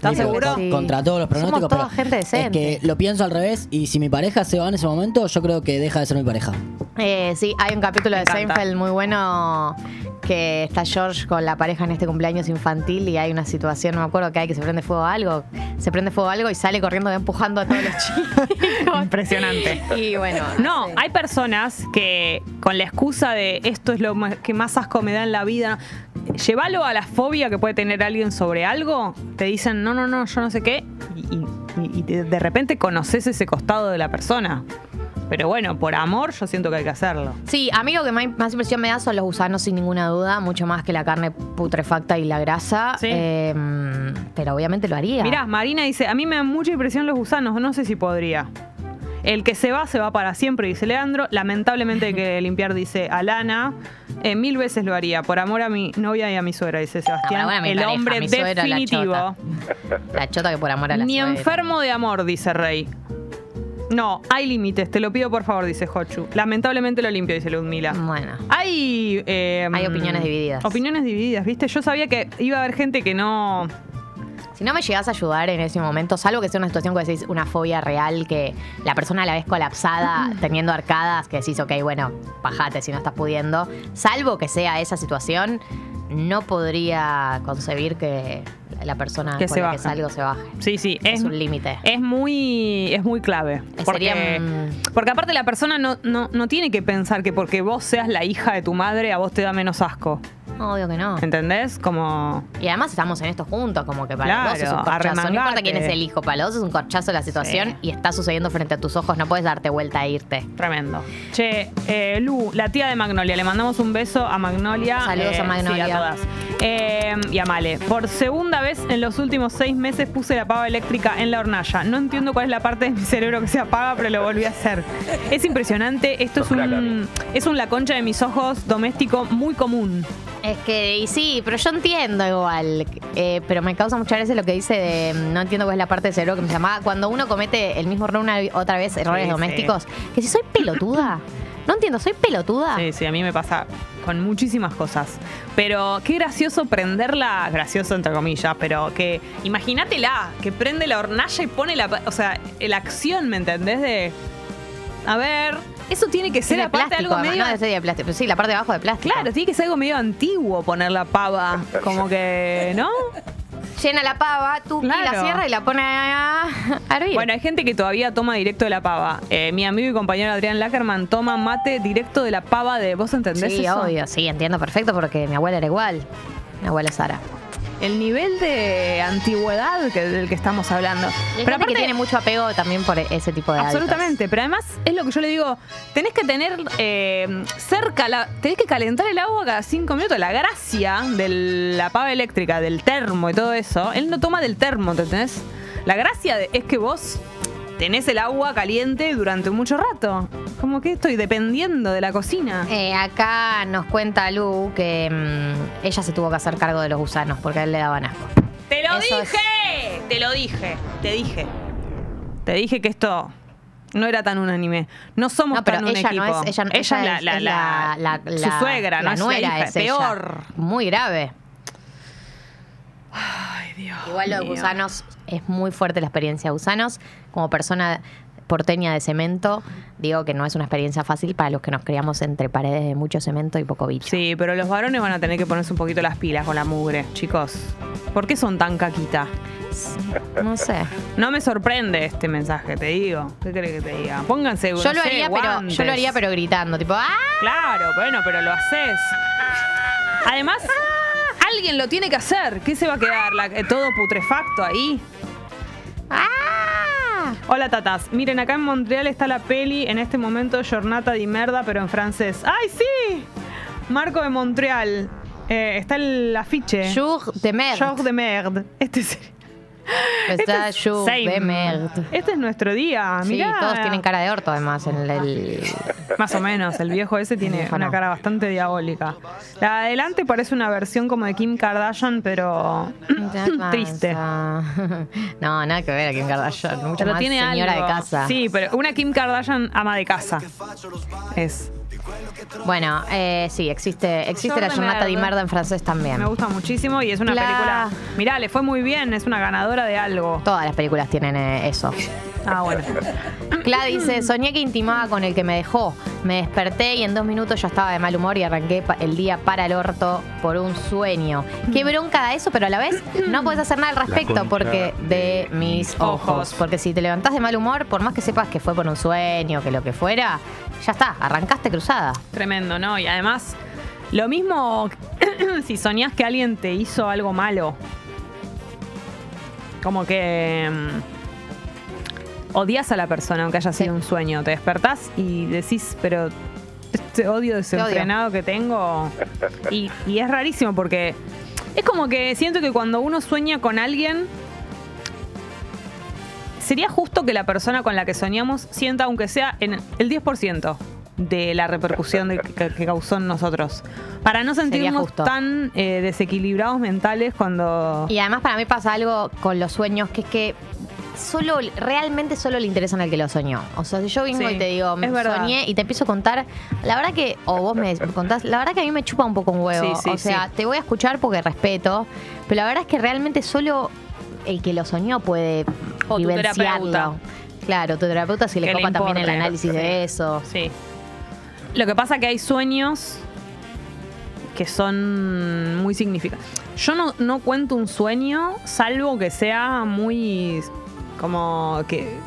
¿Estás seguro? con- Sí. Contra todos los pronósticos. Somos toda pero gente decente. Es que lo pienso al revés y si mi pareja se va en ese momento, yo creo que deja de ser mi pareja. Eh, sí, hay un capítulo de. Seinfeld muy bueno que está George con la pareja en este cumpleaños infantil y hay una situación, no me acuerdo que hay que se prende fuego a algo, se prende fuego a algo y sale corriendo empujando a todos los chicos. Impresionante. y bueno. No, hay personas que con la excusa de esto es lo que más asco me da en la vida, llévalo a la fobia que puede tener alguien sobre algo, te dicen no, no, no, yo no sé qué, y, y- y de, de repente conoces ese costado de la persona. Pero bueno, por amor yo siento que hay que hacerlo. Sí, a mí lo que más, impresión me da son los gusanos, sin ninguna duda, mucho más que la carne putrefacta y la grasa. Sí. Eh, pero obviamente lo haría. Mirá, Marina dice, a mí me dan mucha impresión los gusanos, no sé si podría. El que se va, se va para siempre, dice Leandro. Lamentablemente hay que limpiar, dice Alana. Eh, mil veces lo haría, por amor a mi novia y a mi suegra, dice Sebastián. Bueno, el pareja, hombre la definitivo. chota. La chota que por amor a la Ni suegra. enfermo de amor, dice Rey. No, hay límites, te lo pido por favor, dice Hochu. Lamentablemente lo limpio, dice Ludmila. Bueno. Hay. eh, Hay opiniones divididas. Opiniones divididas, ¿viste? Yo sabía que iba a haber gente que no. Si no me llegas a ayudar en ese momento, salvo que sea una situación que decís una fobia real, que la persona a la vez colapsada, teniendo arcadas, que decís, ok, bueno, bajate si no estás pudiendo. Salvo que sea esa situación, no podría concebir que la persona Que con se la que baje. salgo se baje. Sí, sí. Es un límite. Es muy, es muy clave. Porque, sería, porque aparte la persona no, no, no tiene que pensar que porque vos seas la hija de tu madre, a vos te da menos asco. Obvio que no. ¿Entendés? Como. Y además estamos en esto juntos, como que para vos es Claro, un corchazo. No importa quién es el hijo, para vos es un corchazo la situación Sí. y está sucediendo frente a tus ojos. No puedes darte vuelta e irte. Tremendo. Che, eh, Lu, la tía de Magnolia, le mandamos un beso a Magnolia. Saludos Eh, a Magnolia. sí, a todas. Eh, y a Male. Por segunda vez en los últimos seis meses puse la pava eléctrica en la hornalla. No entiendo cuál es la parte de mi cerebro que se apaga, pero lo volví a hacer. Es impresionante. Esto es un, es un la concha de mis ojos doméstico muy común. Es que, y sí, pero yo entiendo igual. eh, pero me causa muchas veces lo que dice de. mm, No entiendo cuál es la parte del cerebro que me llamaba. Cuando uno comete el mismo error una otra vez, errores Sí, domésticos. Que si soy pelotuda. No entiendo, soy pelotuda. Sí, sí, a mí me pasa con muchísimas cosas. Pero qué gracioso prenderla, gracioso entre comillas, pero que imagínatela, que prende la hornalla y pone la, o sea, la acción, ¿me entendés? De, a ver, eso tiene que ser de aparte plástico, algo medio... No, de plástico. Pero sí, la parte de abajo de plástico. Claro, tiene que ser algo medio antiguo poner la pava, como que, ¿no? Llena la pava, tú y la Claro. cierra y la pone a, hervir. Bueno, hay gente que todavía toma directo de la pava. Eh, mi amigo y compañero Adrián Lackerman toma mate directo de la pava de... ¿Vos entendés sí, eso? obvio, sí, entiendo perfecto porque mi abuela era igual. Mi abuela es Sara. El nivel de antigüedad que, del que estamos hablando. Pero aparte, que tiene mucho apego también por ese tipo de hábitos. Absolutamente, pero además es lo que yo le digo, tenés que tener eh, cerca, la, tenés que calentar el agua cada cinco minutos. La gracia de la pava eléctrica, del termo y todo eso, él no toma del termo, ¿entendés? La gracia de- es que vos tenés el agua caliente durante mucho rato. Como que estoy dependiendo de la cocina. Eh, acá nos cuenta Lu que mm, ella se tuvo que hacer cargo de los gusanos porque a él le daban asco. ¡Te lo Eso es- dije! Te lo dije, te dije. Te dije que esto no era tan unánime. No somos No, pero tan un ella equipo. no es, ella, ella ella es la, es- la- es la- la- la- su suegra, la no nuera es la hija. es ella. Peor. Muy grave. Ay, Dios. Igual lo de mío. gusanos es muy fuerte la experiencia de gusanos. Como persona porteña de cemento, digo que no es una experiencia fácil para los que nos criamos entre paredes de mucho cemento y poco bicho. Sí, pero los varones van a tener que ponerse un poquito las pilas con la mugre, chicos. ¿Por qué son tan caquita? No sé. No me sorprende este mensaje, te digo. ¿Qué crees que te diga? Pónganse Yo no lo sé, haría, pero guantes. yo lo haría pero gritando, tipo, ¡ah! Claro, bueno, pero lo haces. Además, alguien lo tiene que hacer. ¿Qué se va a quedar? La- eh, todo putrefacto ahí. ¡Ah! Hola tatas, miren acá en Montreal está la peli en este momento Jornata di Merda pero en francés. ¡Ay sí! Marco de Montreal. Eh, está el afiche. Jour de merde. Jour de merde. Este es, Está este. Este es nuestro día. Sí, Mirá. todos tienen cara de orto además en el... el- Más o menos, el viejo ese tiene una no. cara bastante diabólica. La de adelante parece una versión como de Kim Kardashian, pero triste. No, nada que ver a Kim Kardashian. Mucho Pero más tiene señora algo. de casa. Sí, pero una Kim Kardashian ama de casa. Es. Bueno, eh, sí, existe, existe la de jornada de merda en francés también. Me gusta muchísimo y es una La- película. Mirá, le fue muy bien, es una ganadora de algo. Todas las películas tienen eh, eso. Ah, bueno. Cla dice, soñé que intimaba con el que me dejó. Me desperté y en dos minutos ya estaba de mal humor y arranqué el día para el orto por un sueño. Qué bronca da eso, pero a la vez no puedes hacer nada al respecto porque de mis ojos. ojos. Porque si te levantás de mal humor, por más que sepas que fue por un sueño, que lo que fuera, ya está, arrancaste cruzada. Tremendo, ¿no? Y además, lo mismo si soñás que alguien te hizo algo malo. Como que mm, odias a la persona, aunque haya sido Sí. un sueño. Te despertás y decís, pero este odio desenfrenado que tengo. Y, y es rarísimo porque es como que siento que cuando uno sueña con alguien. Sería justo que la persona con la que soñamos sienta, aunque sea en el 10% de la repercusión de- que, que causó en nosotros. Para no sentirnos tan eh, desequilibrados mentales cuando. Y además para mí pasa algo con los sueños, que es que solo, realmente solo le interesan al que lo soñó. O sea, si yo vengo Sí, y te digo, es verdad. soñé y te empiezo a contar, la verdad que, o vos me contás, la verdad que a mí me chupa un poco un huevo. Sí, sí, o sea, sí. te voy a escuchar porque respeto, pero la verdad es que realmente solo el que lo soñó puede O tu vivenciarlo. terapeuta. Claro, tu terapeuta si le Que le copa también el importe. análisis de eso. Sí. Lo que pasa que hay sueños que son muy significativos. Yo no, no cuento un sueño, salvo que sea muy como que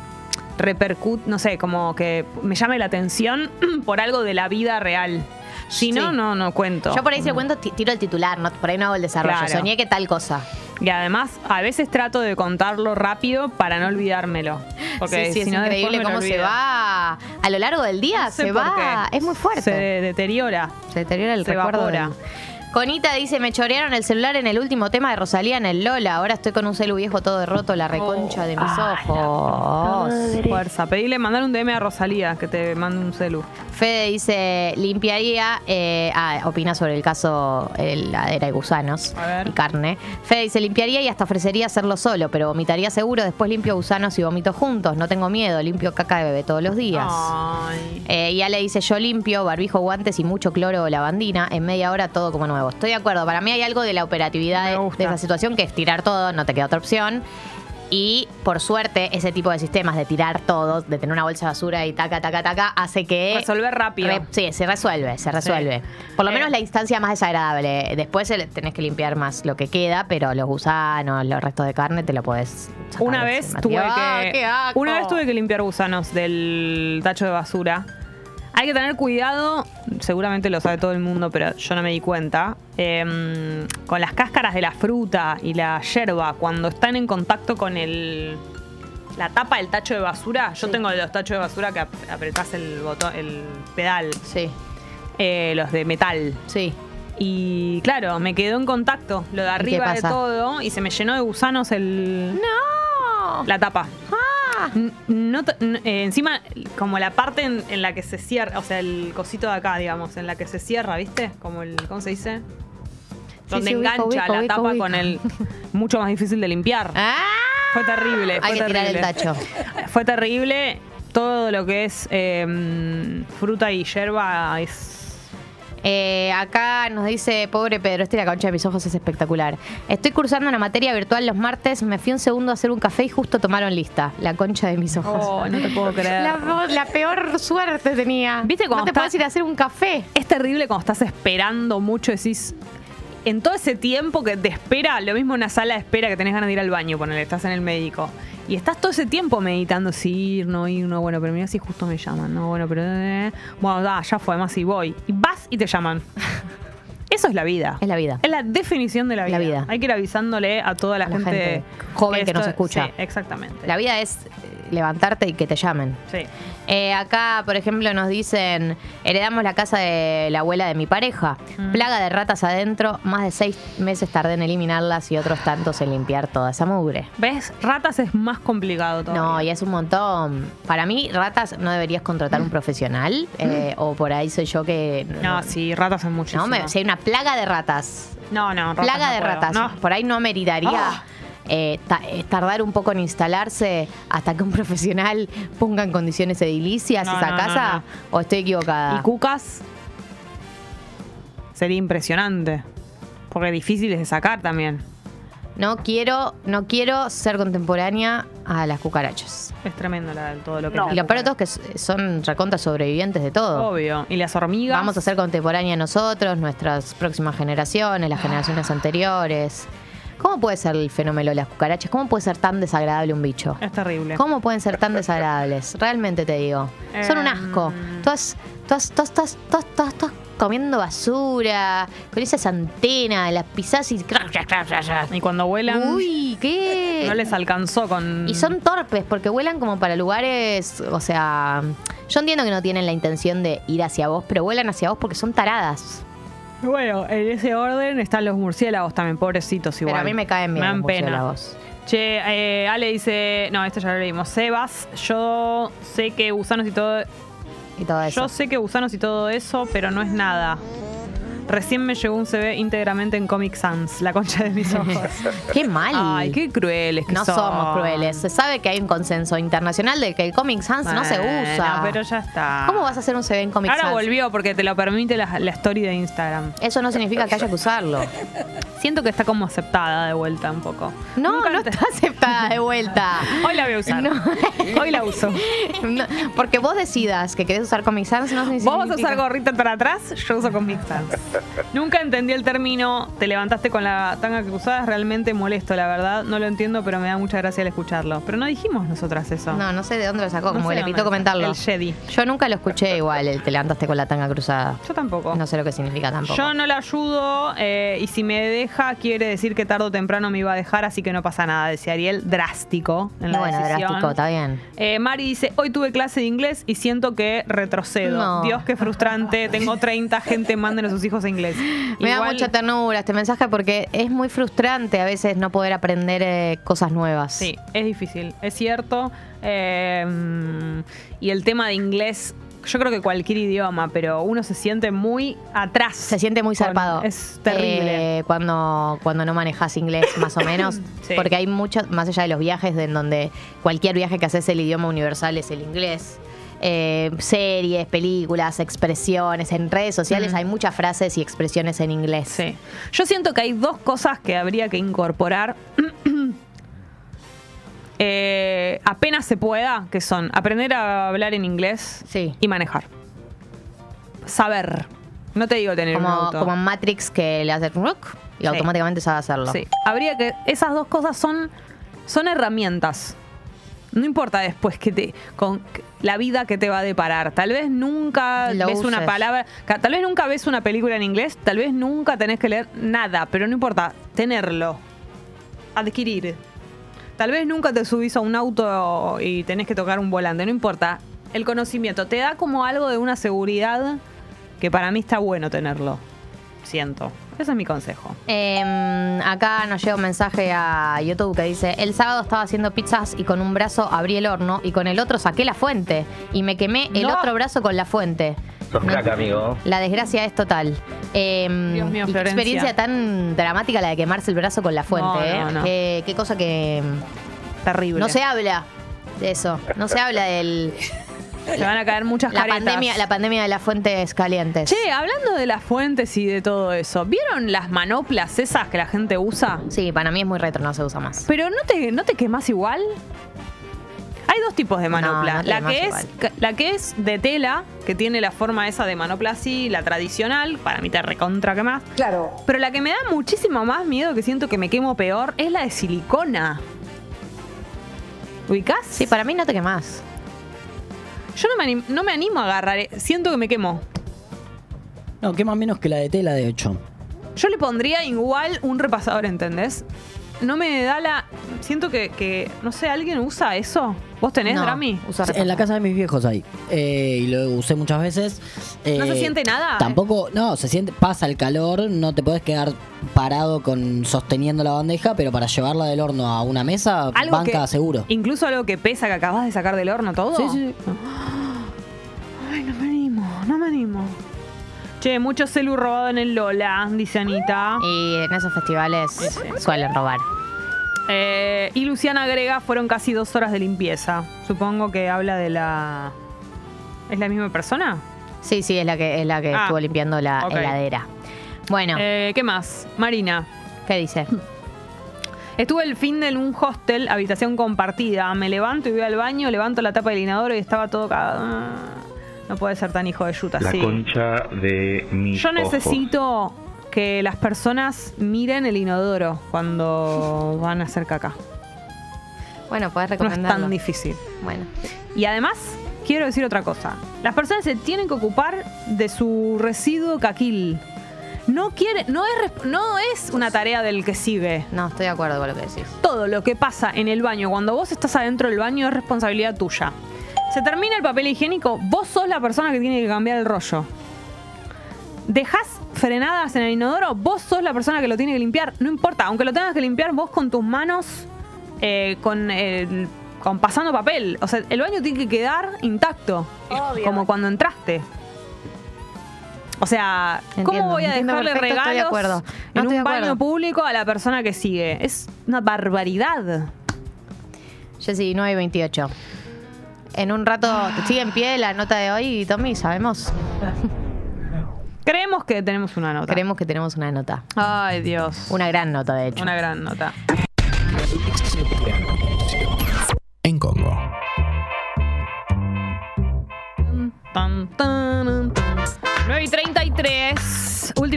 repercute, no sé, como que me llame la atención por algo de la vida real. Si no, Sí. no, no cuento. Yo por ahí si lo cuento, ti- tiro el titular, no, por ahí no hago el desarrollo. Claro. Soñé que tal cosa. Y además, a veces trato de contarlo rápido para no olvidármelo. Porque sí, sí, si es no, increíble cómo se va a lo largo del día. No sé se va. Es muy fuerte. Se deteriora. Se deteriora el se recuerdo. evapora. del- Conita dice, me chorearon el celular en el último tema de Rosalía en el Lola. Ahora estoy con un celu viejo todo roto, la reconcha de mis ojos. Fuerza. Pedile, mandar un DM a Rosalía que te mande un celu. Fede dice, limpiaría, eh, ah, opina sobre el caso heladera y gusanos A ver. y carne. Fede dice, limpiaría y hasta ofrecería hacerlo solo, pero vomitaría seguro, después limpio gusanos y vomito juntos, no tengo miedo, limpio caca de bebé todos los días. Ay. Eh, y Ale dice, yo limpio, barbijo, guantes y mucho cloro o lavandina, en media hora todo como nuevo. Estoy de acuerdo, para mí hay algo de la operatividad de, de esa situación que es tirar todo, no te queda otra opción. Y por suerte, ese tipo de sistemas de tirar todo, de tener una bolsa de basura y taca, taca, taca, hace que... Resolver rápido. Re- sí, se resuelve, se resuelve. Por lo Eh. menos la instancia más desagradable. Después tenés que limpiar más lo que queda, pero los gusanos, los restos de carne te lo podés sacar Una vez encima. tuve ¡Ah, que una vez tuve que limpiar gusanos del tacho de basura. Hay que tener cuidado, seguramente lo sabe todo el mundo, pero yo no me di cuenta. em, con las cáscaras de la fruta y la yerba, cuando están en contacto con el la tapa del tacho de basura, yo Sí. tengo los tachos de basura que ap- apretás el botón, el pedal, Sí, eh, los de metal. sí. Y claro, me quedó en contacto lo de arriba de todo y se me llenó de gusanos el ¡No! la tapa. Ah. No eh, encima, como la parte en, en la que se cierra, o sea, el cosito de acá, digamos, en la que se cierra, ¿viste? Como el, ¿cómo se dice? Donde sí, engancha ubico, la ubico, tapa con el. Mucho más difícil de limpiar. ¡Ah! Fue terrible. Hay fue que tirar el terrible. tacho. Fue terrible. Todo lo que es eh, fruta y yerba es. Eh, acá nos dice, pobre Pedro, este la concha de mis ojos es espectacular. Estoy cursando una materia virtual los martes, me fui un segundo a hacer un café y justo tomaron lista. La concha de mis ojos. Oh, no te puedo creer. La, la peor suerte tenía. ¿Viste cuando no te está- puedes ir a hacer un café? Es terrible cuando estás esperando mucho, decís. En todo ese tiempo que te espera, lo mismo en una sala de espera que tenés ganas de ir al baño, ponele, estás en el médico. Y estás todo ese tiempo meditando si ir, no ir, no, bueno, pero mira si justo me llaman, no, bueno, pero. eh, bueno, da, ya fue, además si voy. Y vas y te llaman. Eso es la vida. Es la vida. Es la definición de la vida. La vida. Hay que ir avisándole a toda la, gente, gente joven que nos esto- escucha. Sí, exactamente. La vida es levantarte y que te llamen. Sí. Eh, acá, por ejemplo, nos dicen, heredamos la casa de la abuela de mi pareja. Mm. Plaga de ratas adentro, más de seis meses tardé en eliminarlas y otros tantos en limpiar toda esa mugre. ¿Ves? Ratas es más complicado todavía. No, y es un montón. Para mí, ratas no deberías contratar un profesional. eh, o por ahí soy yo que. No, sí, ratas es muchísimo. No, me, si hay una plaga de ratas. no, no, ratas plaga no de puedo. ratas. No. Por ahí no meritaría. Ah. Eh, ta- eh, tardar un poco en instalarse hasta que un profesional ponga en condiciones edilicias No, esa no, no, casa no. o estoy equivocada Y cucas sería impresionante. Porque difíciles de sacar también. no quiero no quiero ser contemporánea a las cucarachas Es tremendo la- todo lo que y lo peor de todo es que son recontas sobrevivientes de todo Obvio. Y las hormigas. Vamos a ser contemporáneas nosotros, nuestras próximas generaciones, las generaciones anteriores. ¿Cómo puede ser el fenómeno de las cucarachas? ¿Cómo puede ser tan desagradable un bicho? Es terrible. ¿Cómo pueden ser tan desagradables? Realmente te digo. Son un asco. Em. Todas, todas, todas, todas, todas, todas, todas comiendo basura, con esas antenas, las pisás y... Y cuando vuelan, Uy, ¿qué? no les alcanzó con. Y son torpes porque vuelan como para lugares, o sea, yo entiendo que no tienen la intención de ir hacia vos, pero vuelan hacia vos porque son taradas. Bueno, en ese orden están los murciélagos también, pobrecitos igual. Pero a mí me caen bien Me dan los pena. murciélagos. Che, eh, Ale dice. No, esto ya lo leímos. Sebas, yo sé que gusanos y todo. Y todo eso. Yo sé que gusanos y todo eso, pero no es nada. Recién me llegó un CV íntegramente en Comic Sans, la concha de mis ojos. Qué mal. Ay, qué crueles que no son. somos crueles. Se sabe que hay un consenso internacional de que el Comic Sans no se usa. pero ya está. ¿Cómo vas a hacer un CV en Comic Ahora Sans? volvió porque te lo permite la, la story de Instagram. Eso no significa que haya que usarlo. Siento que está como aceptada de vuelta un poco. No, Nunca no antes- está aceptada de vuelta. Hoy la voy a usar. No. Hoy la uso. No, porque vos decidas que querés usar Comic Sans no significa... Vos vas a usar gorrita para atrás, yo uso Comic Sans. Nunca entendí el término, te levantaste con la tanga cruzada, es realmente molesto, la verdad. No lo entiendo, pero me da mucha gracia al escucharlo. Pero no dijimos nosotras eso. No, no sé de dónde lo sacó, No como sé que le dónde lo comentarlo. El Jedi. Yo nunca lo escuché igual, el te levantaste con la tanga cruzada. Yo tampoco. No sé lo que significa tampoco. Yo no la ayudo eh, y si me deja quiere decir que tarde o temprano me iba a dejar, así que no pasa nada, decía Ariel. Drástico en la bueno, decisión. drástico, está bien. Eh, Mari dice, hoy tuve clase de inglés y siento que retrocedo. No. Dios, qué frustrante. Tengo 30 gente, manden a sus hijos inglés. Me da mucha ternura este mensaje porque es muy frustrante a veces no poder aprender eh, cosas nuevas. Sí, es difícil, es cierto. Eh, mm, y el tema de inglés, yo creo que cualquier idioma, pero uno se siente muy atrás. Se siente muy Con- zarpado. Es terrible. Eh, cuando, cuando no manejas inglés, más o menos. Sí. Porque hay muchas, más allá de los viajes, de en donde cualquier viaje que haces el idioma universal es el inglés. Eh, series, películas, expresiones, en redes sociales Mm. hay muchas frases y expresiones en inglés. Sí. Yo siento que hay dos cosas que habría que incorporar eh, apenas se pueda, que son aprender a hablar en inglés Sí. y manejar. Saber. No te digo tener un Como, auto. como Matrix que le hace rock y Sí. automáticamente sabe hacerlo. Sí. Habría que. Esas dos cosas son, son herramientas. No importa después que te. con la vida que te va a deparar. Tal vez nunca Lo ves una palabra. Tal vez nunca ves una película en inglés. Tal vez nunca tenés que leer nada. Pero no importa. Tenerlo. Adquirir. Tal vez nunca te subís a un auto y tenés que tocar un volante. No importa. El conocimiento te da como algo de una seguridad que para mí está bueno tenerlo. Siento. Ese es mi consejo. Eh, acá nos llega un mensaje a YouTube que dice, el sábado estaba haciendo pizzas y con un brazo abrí el horno y con el otro saqué la fuente y me quemé el No. otro brazo con la fuente. Sos No- crack, amigo. La desgracia es total. Eh, Dios mío, Florencia. experiencia tan dramática la de quemarse el brazo con la fuente. No, ¿eh? no, no. Qué, qué cosa que Terrible. no se habla de eso. No se habla del Se van a caer muchas la caretas. pandemia, la pandemia de las fuentes calientes. Che, hablando de las fuentes y de todo eso, ¿vieron las manoplas esas que la gente usa? Sí, para mí es muy retro, no se usa más. Pero ¿no te, no te quemas igual? Hay dos tipos de manopla. no la, quemás que es, la que es de tela, que tiene la forma esa de manopla así, la tradicional, para mí te recontra quemás. Claro. Pero la que me da muchísimo más miedo, que siento que me quemo peor, es la de silicona. ¿Ubicás? Sí, para mí no te quemas. Yo no me, anim- no me animo a agarrar, eh, siento que me quemo. No, quema menos que la de tela, de hecho. Yo le pondría igual un repasador, ¿entendés? No me da la. Siento que, que, no sé, ¿alguien usa eso? ¿Vos tenés, No, Drami? usa Sí, En la casa de mis viejos hay. Eh, y lo usé muchas veces. ¿No se Eh, siente nada? Tampoco, no, se siente, pasa el calor, no te puedes quedar parado con sosteniendo la bandeja, pero para llevarla del horno a una mesa, Algo banca que- seguro. Incluso algo que pesa que acabas de sacar del horno todo. Sí, sí. Ay, no me animo, no me animo. Che, mucho celu robado en el Lola, dice Anita. Y en esos festivales suelen robar. Eh, y Luciana agrega, fueron casi dos horas de limpieza. Supongo que habla de la. ¿Es la misma persona? Sí, sí, es la que, es la que Ah, estuvo limpiando la heladera. Bueno, Eh, ¿Qué más? Marina. ¿qué dice? Estuve el fin de en un hostel, habitación compartida. Me levanto y voy al baño, levanto la tapa del inodoro y estaba todo cagado. No puede ser tan hijo de yuta, La sí. concha de mis Yo ojos. necesito que las personas miren el inodoro cuando van a hacer caca. Bueno, puedes No es recomendarlo. tan difícil. bueno, Y además, quiero decir otra cosa. Las personas se tienen que ocupar de su residuo caquil. No quiere, no es, no es una tarea del que sigue. no, estoy de acuerdo con lo que decís. Todo lo que pasa en el baño, cuando vos estás adentro del baño, es responsabilidad tuya. Se termina el papel higiénico, vos sos la persona que tiene que cambiar el rollo. Dejas frenadas en el inodoro, vos sos la persona que lo tiene que limpiar. No importa, aunque lo tengas que limpiar vos con tus manos, eh, con, el- con pasando papel. O sea, el baño tiene que quedar intacto, Obvio. como cuando entraste. O sea, ¿cómo voy a dejarle perfecto, estoy de regalos acuerdo. No, en un baño público a la persona que sigue? Es una barbaridad. Jessy, 9 y 28. En un rato, ¿sigue en pie la nota de hoy, Tommy? ¿Sabemos? Creemos que tenemos una nota. Creemos que tenemos una nota. Ay, Dios. Una gran nota, de hecho. Una gran nota. En Congo. Tan, tan,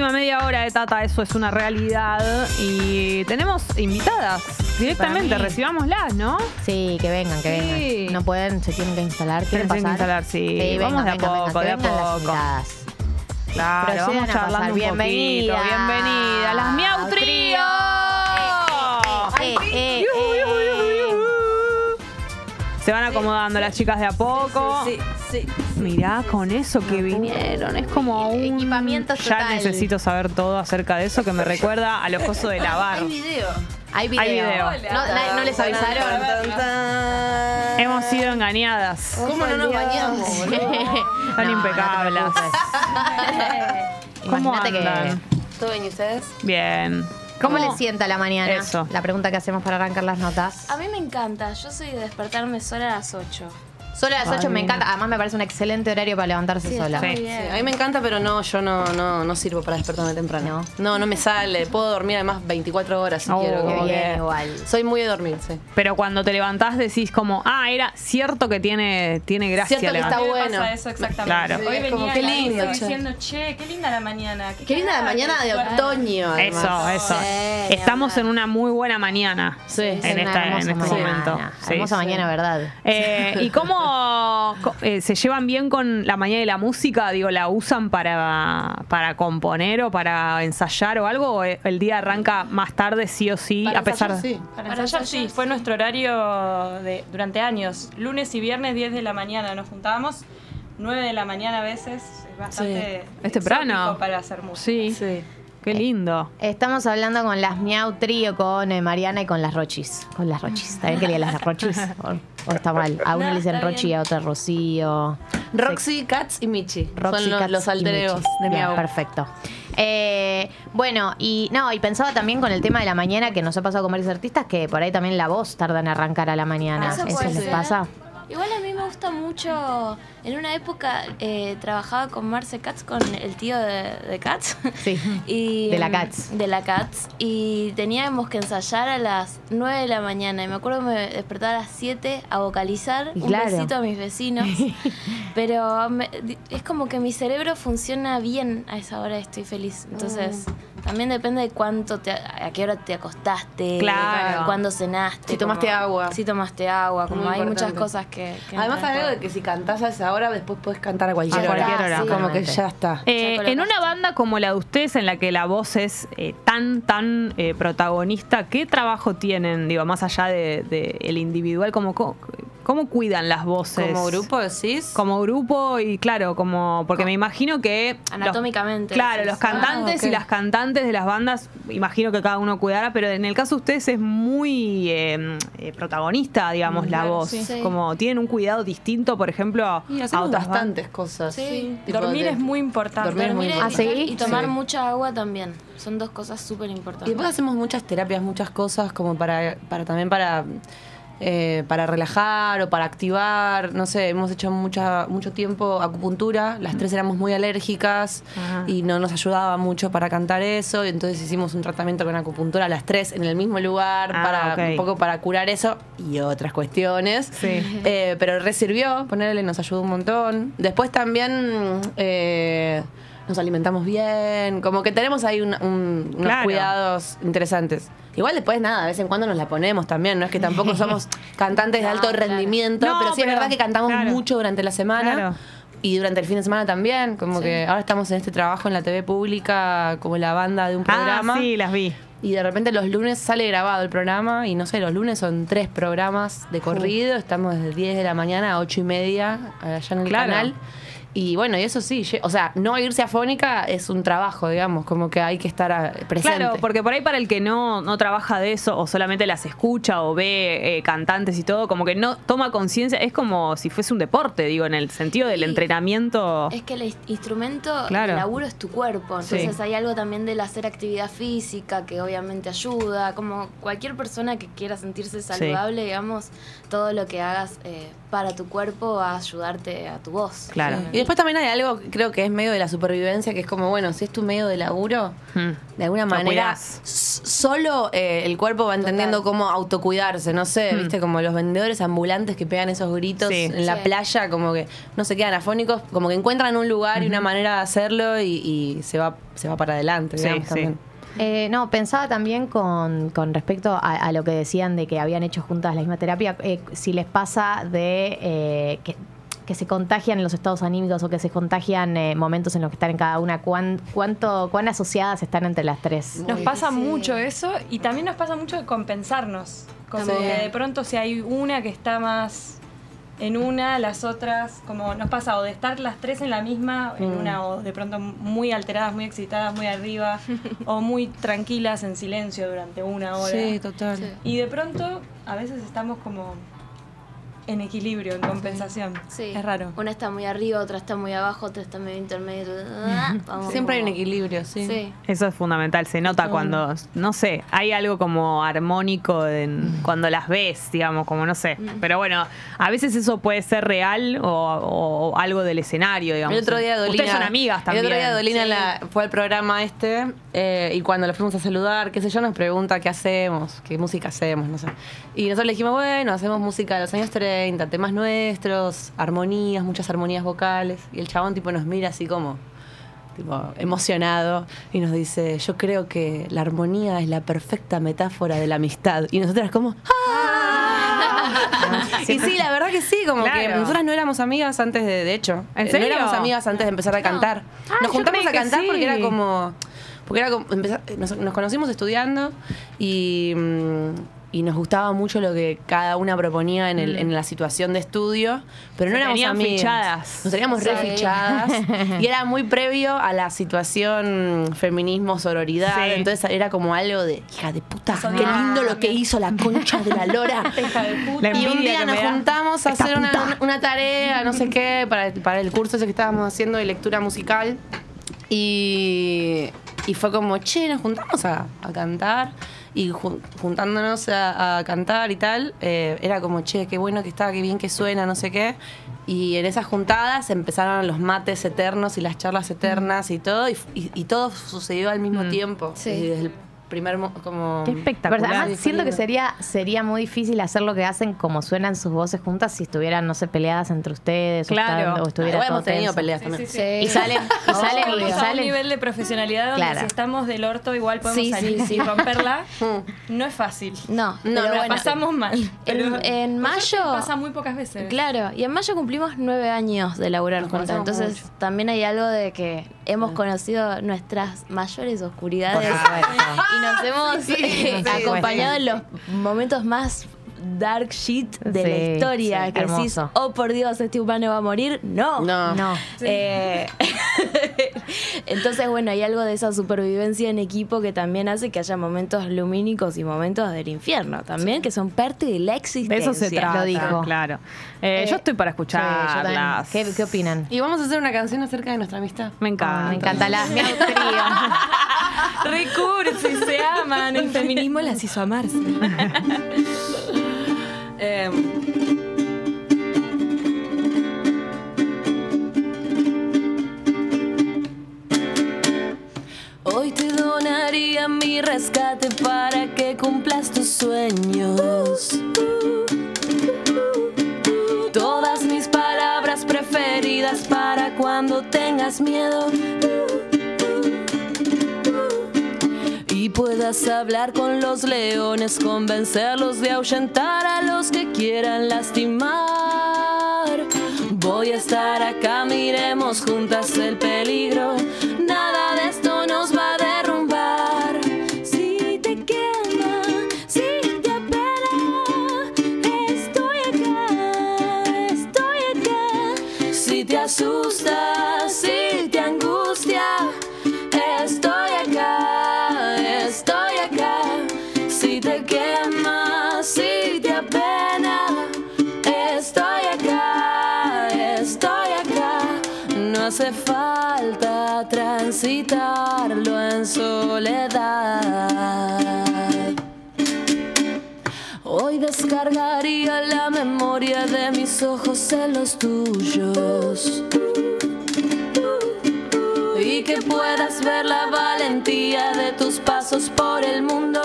Última media hora de Tata, eso es una realidad. Y tenemos invitadas directamente, recibámoslas, ¿no? Sí, que vengan, que Sí. vengan. No pueden, se tienen que instalar. ¿Quieren Se tienen que pasar? instalar, sí. Vamos de a vengan, poco, de a poco. Claro, vamos a charlando pasar. un Bienvenida. poquito. Bienvenida. Las Miau Trío. Se van acomodando las chicas de a poco. Sí, sí. Mirá con eso que vinieron. Es como un. Equipamiento Ya total. necesito saber todo acerca de eso que me recuerda a los cosos de lavar. Hay video. Hay video. Hay video. No, na- no les avisaron. Tan, tan. Hemos sido engañadas. ¿Cómo no nos bañamos? Están No, impecables. no ¿Cómo Imagínate que. andan? ¿Todo bien y ustedes? Bien. ¿Cómo le sienta la mañana? Eso. La pregunta que hacemos para arrancar las notas. A mí me encanta, yo soy de despertarme sola a las 8. Solo a las 8 me encanta. Además, me parece un excelente horario para levantarse Sí, sola. está muy Sí. bien. A mí me encanta, pero no, yo no, no, no sirvo para despertarme temprano. No, no me sale. Puedo dormir además 24 horas si Oh, quiero. Qué como bien, que- igual. Soy muy de dormir, sí. Pero cuando te levantás decís como, ah, era cierto que tiene, tiene gracia Cierto que está levantar- bueno. pasa eso exactamente. Claro. Hoy Sí, es venía como, a qué lindo, che. diciendo, che, qué linda la mañana. Qué linda la mañana de duermo". otoño. además. Eso, eso. Sí, Estamos en una muy buena mañana. Sí. En, Es una esta, en hermosa este mañana. momento. Sí, hermosa sí. mañana, ¿verdad? Eh, ¿Y cómo eh, se llevan bien con la mañana y la música? Digo, ¿la usan para, para componer o para ensayar o algo? ¿O el día arranca más tarde, sí o sí, Para a pesar ensayar, sí. Para Para ensayar, ensayar, sí, fue nuestro horario de, durante años. Lunes y viernes, 10 de la mañana nos juntábamos. 9 de la mañana a veces. Es bastante Es temprano. exótico para hacer música. Sí. Sí. Qué lindo. Estamos hablando con las Miau Trío, con eh, Mariana y con las Rochis. Con las Rochis. ¿También quería las Rochis? ¿O, o está mal? A No, le dicen está Rochi, bien. a otra Rocío. Roxy, Katz y Michi. Roxy, Son los, Katz los y alter egos Michi. de mi Bien, abuela. Perfecto. Eh, bueno, y no, y pensaba también con el tema de la mañana que nos ha pasado con varios artistas que por ahí también la voz tarda en arrancar a la mañana. Eso ¿Eso, puede les ser. pasa? Igual a mí me gusta mucho. En una época eh, trabajaba con Marce Katz, con el tío de, de Katz. Sí. Y, De la Katz. De la Katz. Y teníamos que ensayar a las 9 de la mañana. Y me acuerdo que me despertaba a las 7 a vocalizar. Y un claro. besito a mis vecinos. Pero me- es como que mi cerebro funciona bien a esa hora. Estoy feliz. Entonces. También depende de cuánto te, a qué hora te acostaste, Claro. cuándo cenaste. Si tomaste como- agua. Si tomaste agua, como Muy hay muchas cosas que... que Además hay algo de que si cantás a esa hora, después puedes cantar a cualquier, A cualquier hora. hora. Sí, como que ya está. Eh, Ya en una banda como la de ustedes, en la que la voz es eh, tan, tan eh, protagonista, ¿qué trabajo tienen, digo, más allá de, de el individual? ¿Cómo, cómo, cuidan las voces? Como grupo decís. Como grupo y claro, como. Porque me imagino que. los- Anatómicamente, claro, los cantantes Ah, ok. y las cantantes de las bandas, imagino que cada uno cuidará, pero en el caso de ustedes es muy eh, eh, protagonista, digamos, la Claro, voz. sí. Sí. Como tienen un cuidado distinto, por ejemplo, a Y otras bandas. bastantes cosas. Sí. Dormir de- es muy importante. Dormir es muy ¿Ah, importante. sí? y tomar Sí. mucha agua también. Son dos cosas súper Y importantes. después hacemos muchas terapias, muchas cosas como para, para también para eh, para relajar o para activar, no sé, hemos hecho mucha, mucho tiempo acupuntura, las tres éramos muy alérgicas Ajá. y no nos ayudaba mucho para cantar eso, y entonces hicimos un tratamiento con acupuntura las tres en el mismo lugar, Ah, para un poco para curar eso y otras cuestiones. Sí. Eh, pero resirvió, ponerle, nos ayudó un montón. Después también eh, nos alimentamos bien, como que tenemos ahí un- un- unos Claro. cuidados interesantes. Igual después nada, de vez en cuando nos la ponemos también, no es que tampoco somos cantantes de No, alto claro. rendimiento, No, pero sí es verdad que cantamos claro. mucho durante la semana. Claro. Y durante el fin de semana también, como que ahora estamos en este trabajo en la TV pública como la banda de un programa. Ah, sí, las vi. Y de repente los lunes sale grabado el programa y no sé, los lunes son tres programas de corrido, estamos desde 10 de la mañana a 8 y media allá en el canal. Y bueno, y eso sí, o sea, no irse afónica es un trabajo, digamos, como que hay que estar presente. Claro, porque por ahí para el que no, no trabaja de eso o solamente las escucha o ve eh, cantantes y todo, como que no toma conciencia, es como si fuese un deporte, digo, en el sentido del Sí. entrenamiento. Es que el is- instrumento, Claro. el laburo es tu cuerpo. Entonces Sí. hay algo también del hacer actividad física que obviamente ayuda. Como cualquier persona que quiera sentirse saludable, digamos, todo lo que hagas eh, para tu cuerpo a ayudarte a tu voz. Claro. Y después también hay algo, creo que es medio de la supervivencia, que es como, bueno, si es tu medio de laburo, de alguna Lo manera, solo eh, el cuerpo va entendiendo cómo autocuidarse, no sé, Mm. viste, como los vendedores ambulantes que pegan esos gritos Sí. en la Sí. playa, como que no se quedan afónicos, como que encuentran un lugar y una manera de hacerlo y, y se va se va para adelante, Sí, digamos, sí. también. Eh, no, pensaba también con, con respecto a, a lo que decían de que habían hecho juntas la misma terapia, eh, si les pasa de eh, que, que se contagian los estados anímicos o que se contagian eh, momentos en los que están en cada una, cuán, cuánto, cuán asociadas están entre las tres. Nos pasa mucho eso y también nos pasa mucho de compensarnos. Como que de pronto si hay una que está más en una, las otras, como nos pasa o de estar las tres en la misma, en Mm. una o de pronto muy alteradas, muy excitadas, muy arriba, o muy tranquilas en silencio durante una hora. Sí, total. Y de pronto a veces estamos como en equilibrio, en compensación. Sí. Es raro. Una está muy arriba, otra está muy abajo, otra está medio intermedio. Ah, vamos Siempre hay un equilibrio, sí. Sí. Eso es fundamental, se nota cuando, no sé, hay algo como armónico en, cuando las ves, digamos, como no sé. Pero bueno, a veces eso puede ser real o, o algo del escenario, digamos. El otro día Dolina. Ustedes son amigas también. El otro día Dolina Sí. la- fue al programa este eh, y cuando la fuimos a saludar, qué sé yo, nos pregunta qué hacemos, qué música hacemos, no sé. Y nosotros le dijimos, bueno, hacemos música de los años 30, temas nuestros, armonías, muchas armonías vocales. Y el chabón tipo nos mira así como tipo, emocionado y nos dice, yo creo que la armonía es la perfecta metáfora de la amistad. Y nosotras como, ¡ah! y sí, la verdad que sí, como que Claro. nosotras no éramos amigas antes de, de hecho. ¿En serio? No éramos amigas antes de empezar a cantar. Ah, nos juntamos a que cantar sí. porque era como. Porque era como. empezar- nos, nos conocimos estudiando y. mm, y nos gustaba mucho lo que cada una proponía en, el- Mm. en la situación de estudio, pero no Se éramos amigas. fichadas. Nos teníamos Sí. fichadas y era muy previo a la situación feminismo, sororidad. Sí. Entonces era como algo de, hija de puta, Eso qué lindo lo que hizo la concha de la lora. Hija de puta. Y un día nos juntamos a hacer una, puta. una- una tarea, no sé qué, para, para el curso ese que estábamos haciendo de lectura musical. Y, y fue como, che, nos juntamos a, a cantar. Y jun- juntándonos a, a cantar y tal, eh, era como, che, qué bueno que está, qué bien que suena, no sé qué. Y en esas juntadas empezaron los mates eternos y las charlas eternas y todo. Y, y- y todo sucedió al mismo tiempo. Sí. Y desde el primer, mo- como... Qué espectacular. Pero además siento que sería, sería muy difícil hacer lo que hacen como suenan sus voces juntas si estuvieran, no sé, peleadas entre ustedes o Claro. están- o, estuviera Igual todo hemos tenido tenso. peleas Sí, también. sí, sí. Y salen, y salen, y a un salen. nivel de profesionalidad donde Claro. si estamos del orto igual podemos Sí, salir sí, sí. y romperla. no es fácil. No, No, pero la bueno. pasamos mal. pero en mayo- pasa muy pocas veces. Claro, y en mayo cumplimos nueve años de laburar Nos juntas. conocemos Entonces mucho. también hay algo de que hemos conocido nuestras mayores oscuridades y nos hemos Sí, eh, acompañado en los momentos más dark shit de la historia. sí, que decís, hermoso. oh por Dios, este humano va a morir. No. No. No. Eh, Entonces, bueno, hay algo de esa supervivencia en equipo que también hace que haya momentos lumínicos y momentos del infierno también, que son parte de la De existencia. eso se trata, Lo dijo. claro. Eh, Eh, yo estoy para escucharlas. ¿Qué, ¿Qué opinan? Y vamos a hacer una canción acerca de nuestra amistad. Me encanta. Me encanta la mi autoría. Recursos y se aman. El feminismo las hizo amarse. Eh, Hoy te donaría mi rescate para que cumplas tus sueños. Todas mis palabras preferidas para cuando tengas miedo. Y puedas hablar con los leones, convencerlos de ahuyentar a los que quieran lastimar. Voy a estar acá, miremos juntas el peligro. Soledad. Hoy descargaría la memoria de mis ojos en los tuyos. que puedas ver la valentía de tus pasos por el mundo.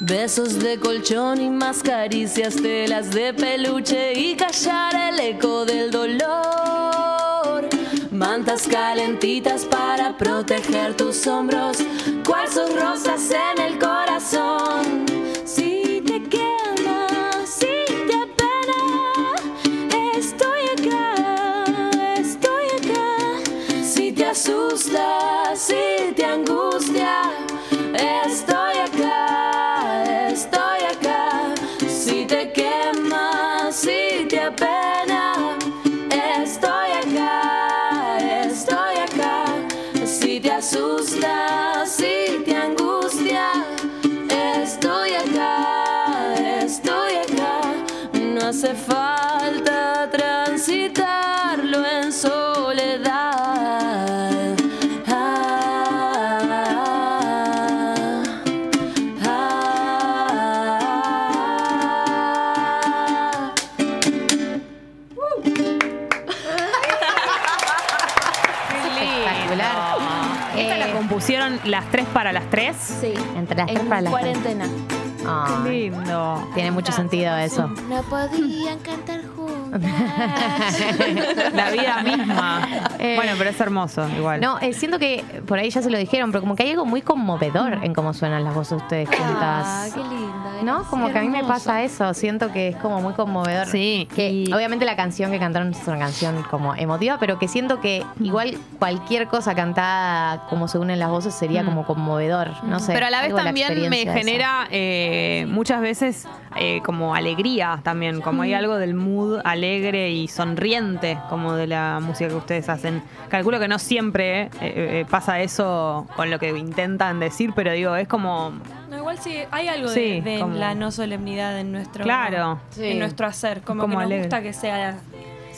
Besos de colchón y más caricias, telas de peluche y callar el eco del dolor. Mantas calentitas para proteger tus hombros, cuarzos rosas en el corazón. Si te quema, si te apena, estoy acá, estoy acá. Si te asusta, si te angustia, las tres para las tres? Sí. Entre las tres En para las tres. cuarentena. Ay, Qué lindo. Tiene mucho sentido eso. No podían cantar. La vida misma. Eh, Bueno, pero es hermoso igual. No, eh, siento que por ahí ya se lo dijeron, pero como que hay algo muy conmovedor en cómo suenan las voces de ustedes Ah, juntas. qué linda. ¿No? Como que a mí me pasa eso, siento que es como muy conmovedor. Sí, Que y- obviamente la canción que cantaron es una canción como emotiva, pero que siento que igual cualquier cosa cantada como se unen las voces sería Mm. como conmovedor, no sé. Pero a la vez también me genera eh, muchas veces eh, como alegría también, como hay algo del mood alegre y sonriente como de la música que ustedes hacen. Calculo que no siempre eh, eh, pasa eso con lo que intentan decir, pero digo, es como... No, igual sí, hay algo Sí, de, de como- la no solemnidad en nuestro, Claro. en Sí. nuestro hacer. Como, Como que nos alegre. gusta que sea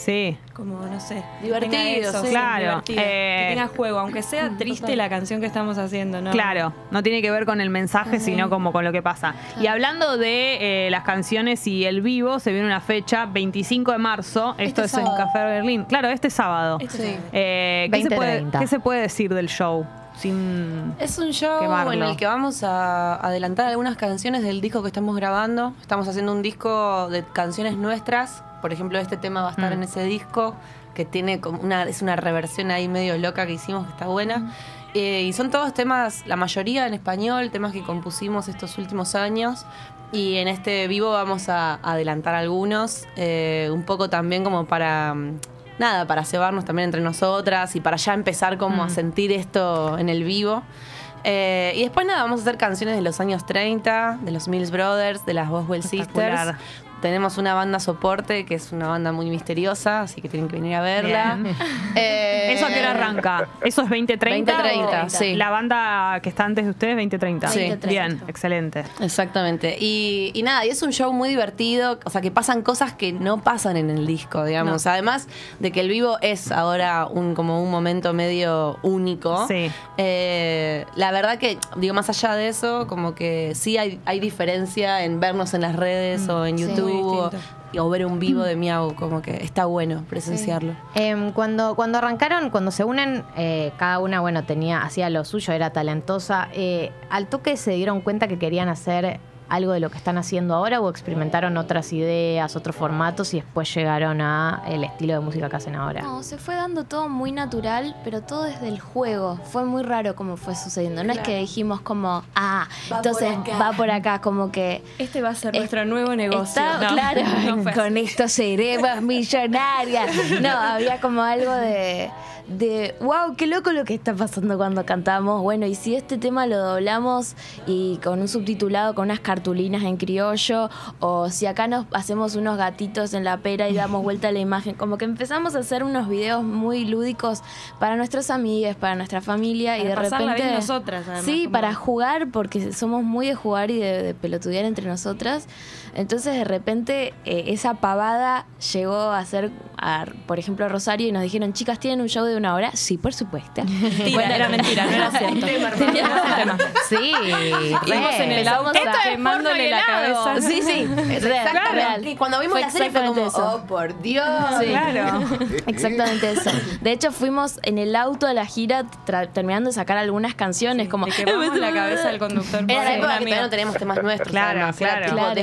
Sí, como, no sé, Divertido, tenga eso, sí. Claro, divertido, eh, que tenga juego, aunque sea triste la canción que estamos haciendo, ¿no? Claro, no tiene que ver con el mensaje, sino como con lo que pasa. Y hablando de eh, las canciones y el vivo, se viene una fecha, 25 de marzo, esto Este es en. Café Berlín. Claro, este sábado. Sí. Eh, ¿qué, se puede, 20:30. qué se puede decir del show? Sin... Es un show Quemarlo. en el que vamos a adelantar algunas canciones del disco que estamos grabando. Estamos haciendo un disco de canciones nuestras. Por ejemplo, este tema va a estar Mm. en ese disco, que tiene como una, es una reversión ahí medio loca que hicimos, que está buena. Eh, y son todos temas, la mayoría en español, temas que compusimos estos últimos años. Y en este vivo vamos a adelantar algunos, eh, un poco también como para, nada, para cebarnos también entre nosotras y para ya empezar como a Mm. sentir esto en el vivo. Eh, y después nada, vamos a hacer canciones de los años 30, de los Mills Brothers, de las Boswell Sisters. Tenemos una banda soporte, que es una banda muy misteriosa, así que tienen que venir a verla. Eh, ¿Eso a qué hora arranca? ¿Eso es 2030? 2030, o sí. La banda que está antes de ustedes, 2030. Sí. 2030. Bien, excelente. Exactamente. Y, y nada, y es un show muy divertido, o sea, que pasan cosas que no pasan en el disco, digamos. Además de que el vivo es ahora un como un momento medio único. Sí. Eh, la verdad que, digo, más allá de eso, como que sí hay, hay diferencia en vernos en las redes o en. YouTube o, ver un vivo de Miau, como que está bueno presenciarlo. Em, cuando, cuando arrancaron, cuando se unen, eh, cada una, bueno, tenía, hacía lo suyo, era talentosa. Eh, ¿Al toque se dieron cuenta que querían hacer algo de lo que están haciendo ahora o experimentaron otras ideas, otros formatos y después llegaron a el estilo de música que hacen ahora? No, se fue dando todo muy natural, pero todo desde el juego. Fue muy raro como fue sucediendo. No es que dijimos como, ah, Va entonces por va por acá, como que Este va a ser Es- nuestro nuevo negocio. Está No, claro, no fue así. con esto seremos millonarias. No, había como algo de, de, wow, qué loco lo que está pasando cuando cantamos. Bueno, y si este tema lo doblamos y con un subtitulado, con unas cartulinas en criollo, o si acá nos hacemos unos gatitos en la pera y damos vuelta a la imagen, como que empezamos a hacer unos videos muy lúdicos para nuestros amigos, para nuestra familia y de repente... bien nosotras, además, sí, como- para jugar, porque somos muy de jugar y de, de pelotudear entre nosotras. Entonces, de repente, eh, esa pavada llegó a ser a, por ejemplo, a Rosario y nos dijeron, chicas, ¿tienen un show de una hora? Sí, por supuesto. Mentira, era mentira, no era cierto. Sí, Fuimos en el auto quemándole la cabeza. Sí, sí. Exactamente. Y cuando vimos Fue la serie fue como, exactamente eso. oh, por Dios. Sí. Claro. Exactamente eso. De hecho, fuimos en el auto de la gira terminando de sacar algunas canciones como... Le quemamos la cabeza al conductor. Era la época que todavía no teníamos temas nuestros. Claro, claro. tipo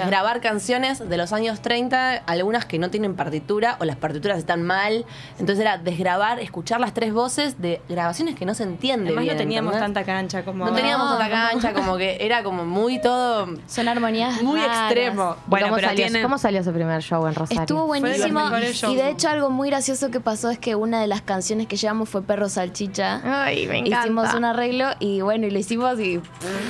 Canciones de los años 30, algunas que no tienen partitura o las partituras están mal. Entonces era desgrabar, escuchar las tres voces de grabaciones que no se entiende Además bien. no teníamos ¿entendés? tanta cancha como No teníamos No, tanta no. cancha, como que era como muy todo Son armonías muy raras. extremo. Bueno, ¿Cómo, pero salió, tiene- ¿Cómo salió ese primer show en Rosario? Estuvo Fue de los buenísimo. Y de hecho, algo muy gracioso que pasó es que una de las canciones que llevamos fue Perro Salchicha. Ay, me encanta. Hicimos un arreglo y bueno, y lo hicimos y.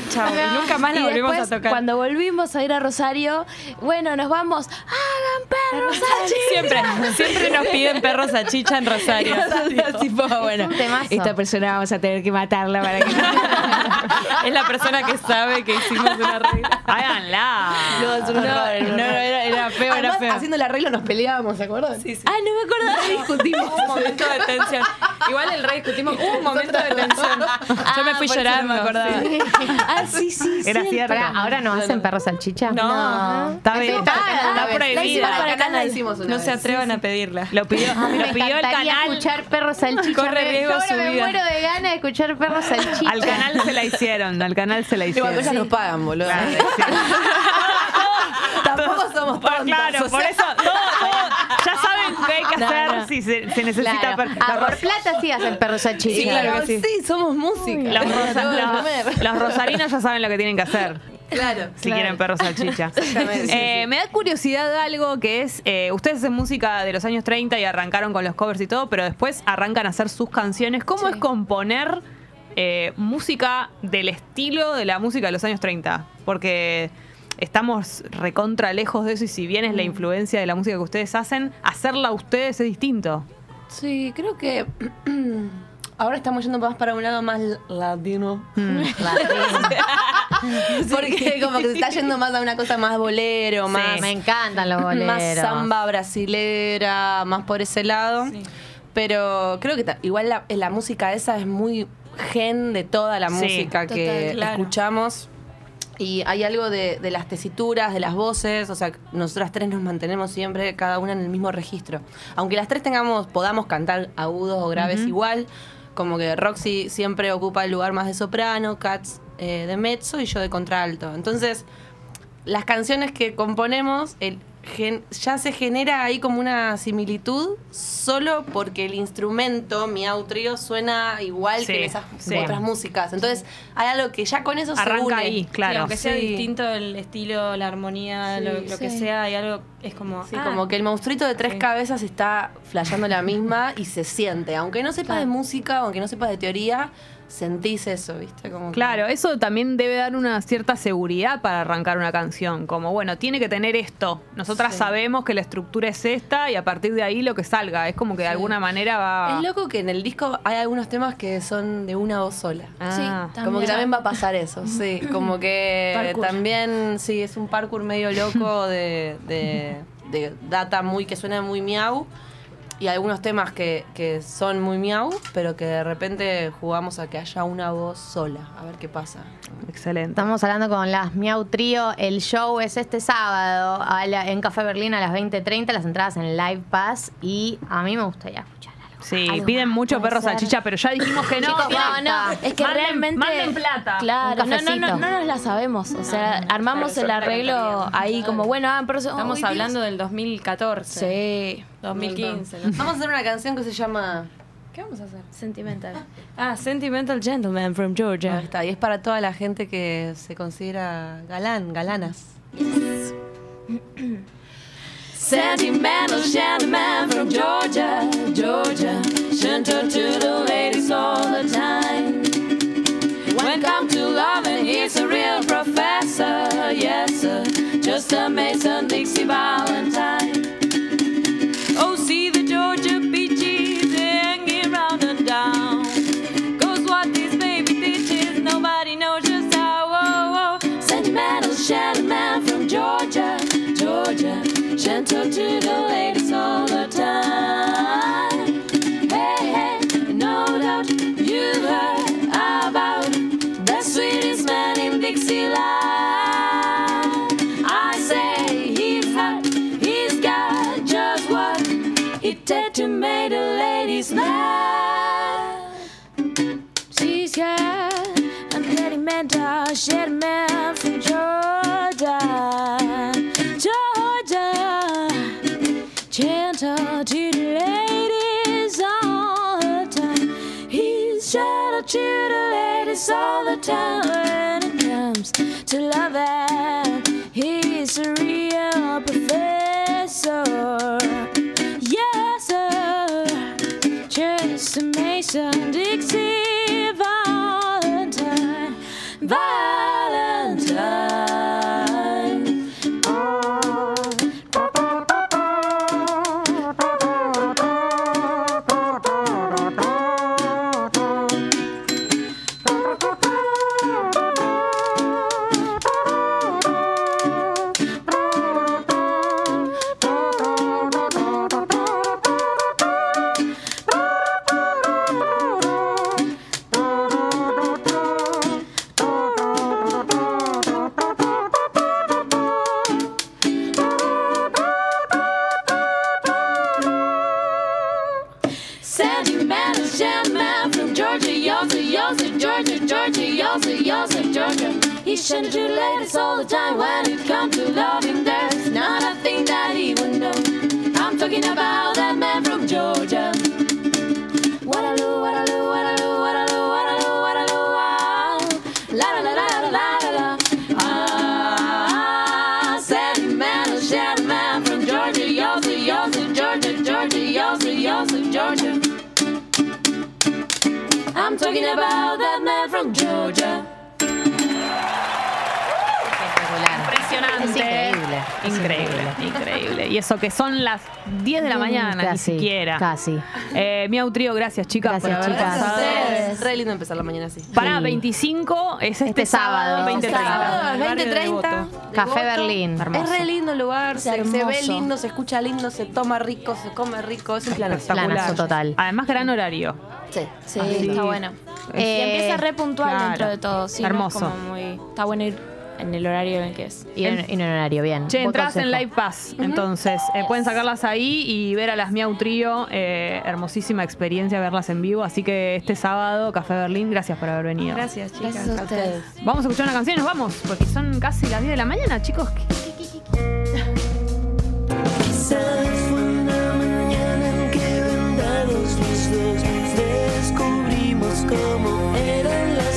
Chao, nunca más la volvimos después, a tocar. Cuando volvimos a ir a Rosario, bueno, nos vamos. ¡Hagan perro salchicha! Siempre, siempre nos piden perros a chicha en Rosario. tipo, bueno, temazo. esta persona vamos a tener que matarla para que. es la persona que sabe que hicimos una regla. Háganla. No, es un No, horror, no, un horror. Era, era feo. haciendo el arreglo nos peleábamos, ¿se acuerdan? Sí, sí. ¡Ay, no me acordaba! discutimos. un momento de tensión. Igual el rey discutimos, un momento de tensión. Yo me fui eso no llorando. me acordaba. sí. ah, sí, sí, Era sí. cierto. ¿Ahora no hacen perro salchicha? No, Está bien. Está, prohibida. La para el canal, hicimos una No se atrevan a pedirla. Lo pidió, A mí lo me pidió el canal. escuchar perro salchicha. Corre Me- riesgo su me vida. muero de ganas de escuchar perro salchicha. Al canal se la hicieron, al canal se la Igual hicieron. ellas nos pagan, boludo. Sí. Tampoco somos Por- tontas. claro, o por sea. eso todo, todo- ya saben qué hay que No, hacer no. si se, se necesita. Claro. per- Ah, por plata sí hacen perro salchicha. Sí, claro que que sí. somos música. los rosa- los- los rosarinos ya saben lo que tienen que hacer. Claro. Si quieren perros salchicha. Sí, Eh, sí. Me da curiosidad algo que es, eh, ustedes hacen música de los años 30 y arrancaron con los covers y todo, pero después arrancan a hacer sus canciones. ¿Cómo es componer eh, música del estilo de la música de los años 30? Porque estamos recontra lejos de eso y si bien es la influencia de la música que ustedes hacen, hacerla ustedes es distinto. Sí, creo que ahora estamos yendo más para un lado más latino. Porque como que se está yendo más a una cosa más bolero, más, Me encantan los boleros. más samba brasilera, más por ese lado. Pero creo que igual la, la música esa es muy gen de toda la Sí, música que. Claro. escuchamos. Y hay algo de, de las tesituras, de las voces, o sea, nosotras tres nos mantenemos siempre cada una en el mismo registro. Aunque las tres tengamos, podamos cantar agudos o graves igual, como que Roxy siempre ocupa el lugar más de soprano, Katz eh, de mezzo y yo de contralto. Entonces, las canciones que componemos, el gen- ya se genera ahí como una similitud solo porque el instrumento, mi trío, suena igual Sí, que en esas sí. otras músicas. Entonces, hay algo que ya con eso se Arranca une. ahí, claro. Sí, aunque sea Sí. distinto el estilo, la armonía, Sí, lo, lo que sea, hay algo, es como. Sí, ah, como que el monstruito de tres Sí. cabezas está flasheando la misma y se siente. Aunque no sepas de música, aunque no sepas de teoría, sentís eso, ¿viste? Como que- Claro, eso también debe dar una cierta seguridad para arrancar una canción. Como, bueno, tiene que tener esto. Nosotras Sí. sabemos que la estructura es esta y a partir de ahí lo que salga. Es como que de alguna manera va. Es loco que en el disco hay algunos temas que son de una voz sola. Ah. Sí, Como que también va a pasar eso, sí. Como que Parkour. también, sí, es un parkour medio loco de, de- de data muy que suena muy miau. Y algunos temas que, que son muy miau, pero que de repente jugamos a que haya una voz sola. A ver qué pasa. Excelente. Estamos hablando con las Miau Trío. El show es este sábado la- en Café Berlín a las 20.30. Las entradas en Live Pass. Y a mí me gustaría escuchar. Sí, Algo piden más mucho puede perro ser. salchicha, pero ya dijimos que no. Chicos, No, no, es que manden- realmente. Manden plata. Claro, Un no, no, no, cafecito. no nos la sabemos. O sea, armamos claro, el arreglo ahí como, bueno, ah, pero Estamos hablando Dios. del 2014. Sí. 2015. ¿no? Vamos a hacer una canción que se llama. ¿Qué vamos a hacer? Sentimental. Ah, Sentimental Gentleman from Ahí Georgia. está, y es para toda la gente que se considera galán, galanas. Sentimental gentleman from Georgia, Georgia, gentle to the ladies all the time. When come to loving, he's a real professor, yes sir, just a Mason Dixie Valentine. Oh, see the Georgia peaches hanging round and down. Cause what these baby teaches, nobody knows just how. Oh, oh. Sentimental gentleman talk to the ladies all the time. Hey, hey, no doubt you've heard about the sweetest man in Dixieland. I say he's hot, he's got just what it takes to make a lady's man. She's got a petty mentor, shit man. Gentle to ladies all the time when it comes to loving. He's a real professor. Yes, sir. Just a Mason Dixie Valentine. Valentine. He's ladies all the time when it comes to loving. There's not a thing that he would know. I'm talking about that man from Georgia. La la la la la la la. Ah, sentiment is gentleman from Georgia, Georgia, Georgia, Georgia. I'm talking about that man from Georgia. Impresionante. Es increíble, es Increíble, increíble. Y eso que son las 10 de la mañana, ni casi, siquiera. casi. Eh, Miau Trío, gracias chicas Gracias, por haber chicas. re lindo empezar la mañana así. Para 25 es este, Este sábado. 2030. Sábado, Barrio de 2030. Devoto. Café Berlín. Es re lindo el lugar, se, se ve hermoso. lindo, se escucha lindo, se toma rico, se come rico, es un planazo. Espectacular. Planazo total. Además, gran horario. Sí. Sí, Así. está bueno. Eh, y empieza re puntual claro. dentro de todo. Sí, no es Hermoso. como muy, está bueno ir en el horario en el que es. Y en, en horario, bien. Che, entras en. Live Pass, entonces eh, pueden sacarlas ahí y ver a las Miau Trío. eh, hermosísima experiencia verlas en vivo. Así que este sábado, Café Berlín, gracias por haber venido. Gracias, chicas. Gracias a ustedes. Vamos a escuchar una canción y nos vamos, porque son casi las 10 de la mañana, chicos. Quizás fue una mañana en que vendados los dos descubrimos cómo eran las.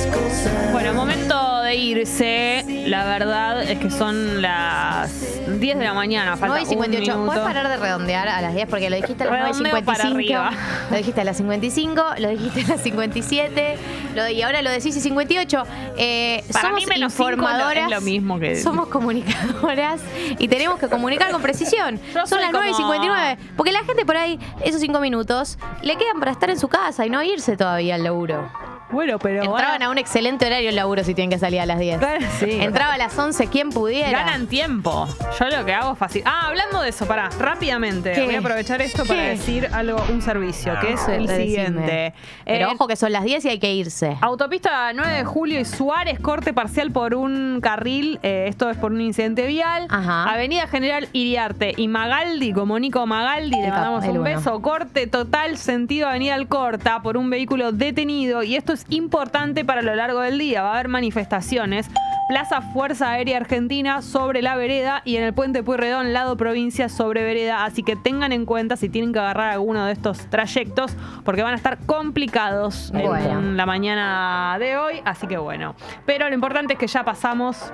Bueno, momento de irse. La verdad es que son las 10 de la mañana. Falta 9 y 58. un minuto. ¿Puedes parar de redondear a las 10? Porque lo dijiste a las 9 y para 55. arriba. Lo dijiste a las 55, lo dijiste a las 57, lo, y ahora lo decís y 58. Eh, Para somos mí menos informadoras. es lo mismo que- Somos comunicadoras y tenemos que comunicar con precisión. Yo Son las 9 y como- 59. Porque la gente por ahí, esos 5 minutos, le quedan para estar en su casa y no irse todavía al laburo. Bueno, pero. Entraban a un excelente horario el laburo si tienen que salir a las 10. Claro, sí. Entraba a las 11 quien pudiera. Ganan tiempo. Yo lo que hago es fácil. Ah, hablando de eso, pará, rápidamente. ¿Qué? Voy a aprovechar esto para decir algo, un servicio, que es el Decime. siguiente. Pero Eh, ojo que son las 10 y hay que irse. Autopista 9 de julio y Suárez, corte parcial por un carril, eh, esto es por un incidente vial. Ajá. Avenida General Iriarte y Magaldi, como Nico Magaldi, le El mandamos un bueno. beso. Corte total, sentido Avenida Alcorta, por un vehículo detenido. Y esto es importante para lo largo del día. Va a haber manifestaciones. Plaza Fuerza Aérea Argentina sobre la vereda y en el puente Pueyrredón, lado provincia sobre vereda. Así que tengan en cuenta si tienen que agarrar alguno de estos trayectos, porque van a estar complicados en la mañana de hoy. Así que bueno. Pero lo importante es que ya pasamos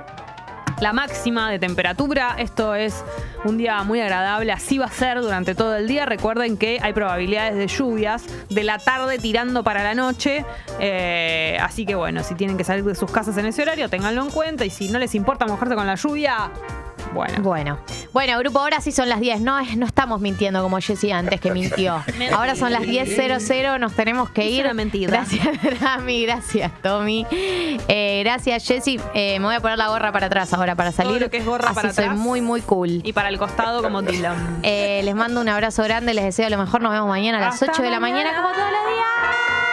la máxima de temperatura. Esto es un día muy agradable. Así va a ser durante todo el día. Recuerden que hay probabilidades de lluvias de la tarde tirando para la noche. Eh, así que bueno, si tienen que salir de sus casas en ese horario, ténganlo en cuenta. Y si no les importa mojarse con la lluvia, bueno. Bueno, bueno, grupo, ahora sí son las 10. No, es- no estamos mintiendo como Jessy antes que mintió. Ahora son las 10.00, nos tenemos que Es ir. una mentira. Gracias, Rami, gracias, Tommy. Eh, gracias, Jessy. Eh, me voy a poner la gorra para atrás ahora para salir. Todo lo que es gorra Así para soy atrás. muy, muy cool. Y para el costado como Dylan. Eh, les mando un abrazo grande, les deseo lo mejor. Nos vemos mañana a las Hasta 8 de la mañana, mañana. como todos los días.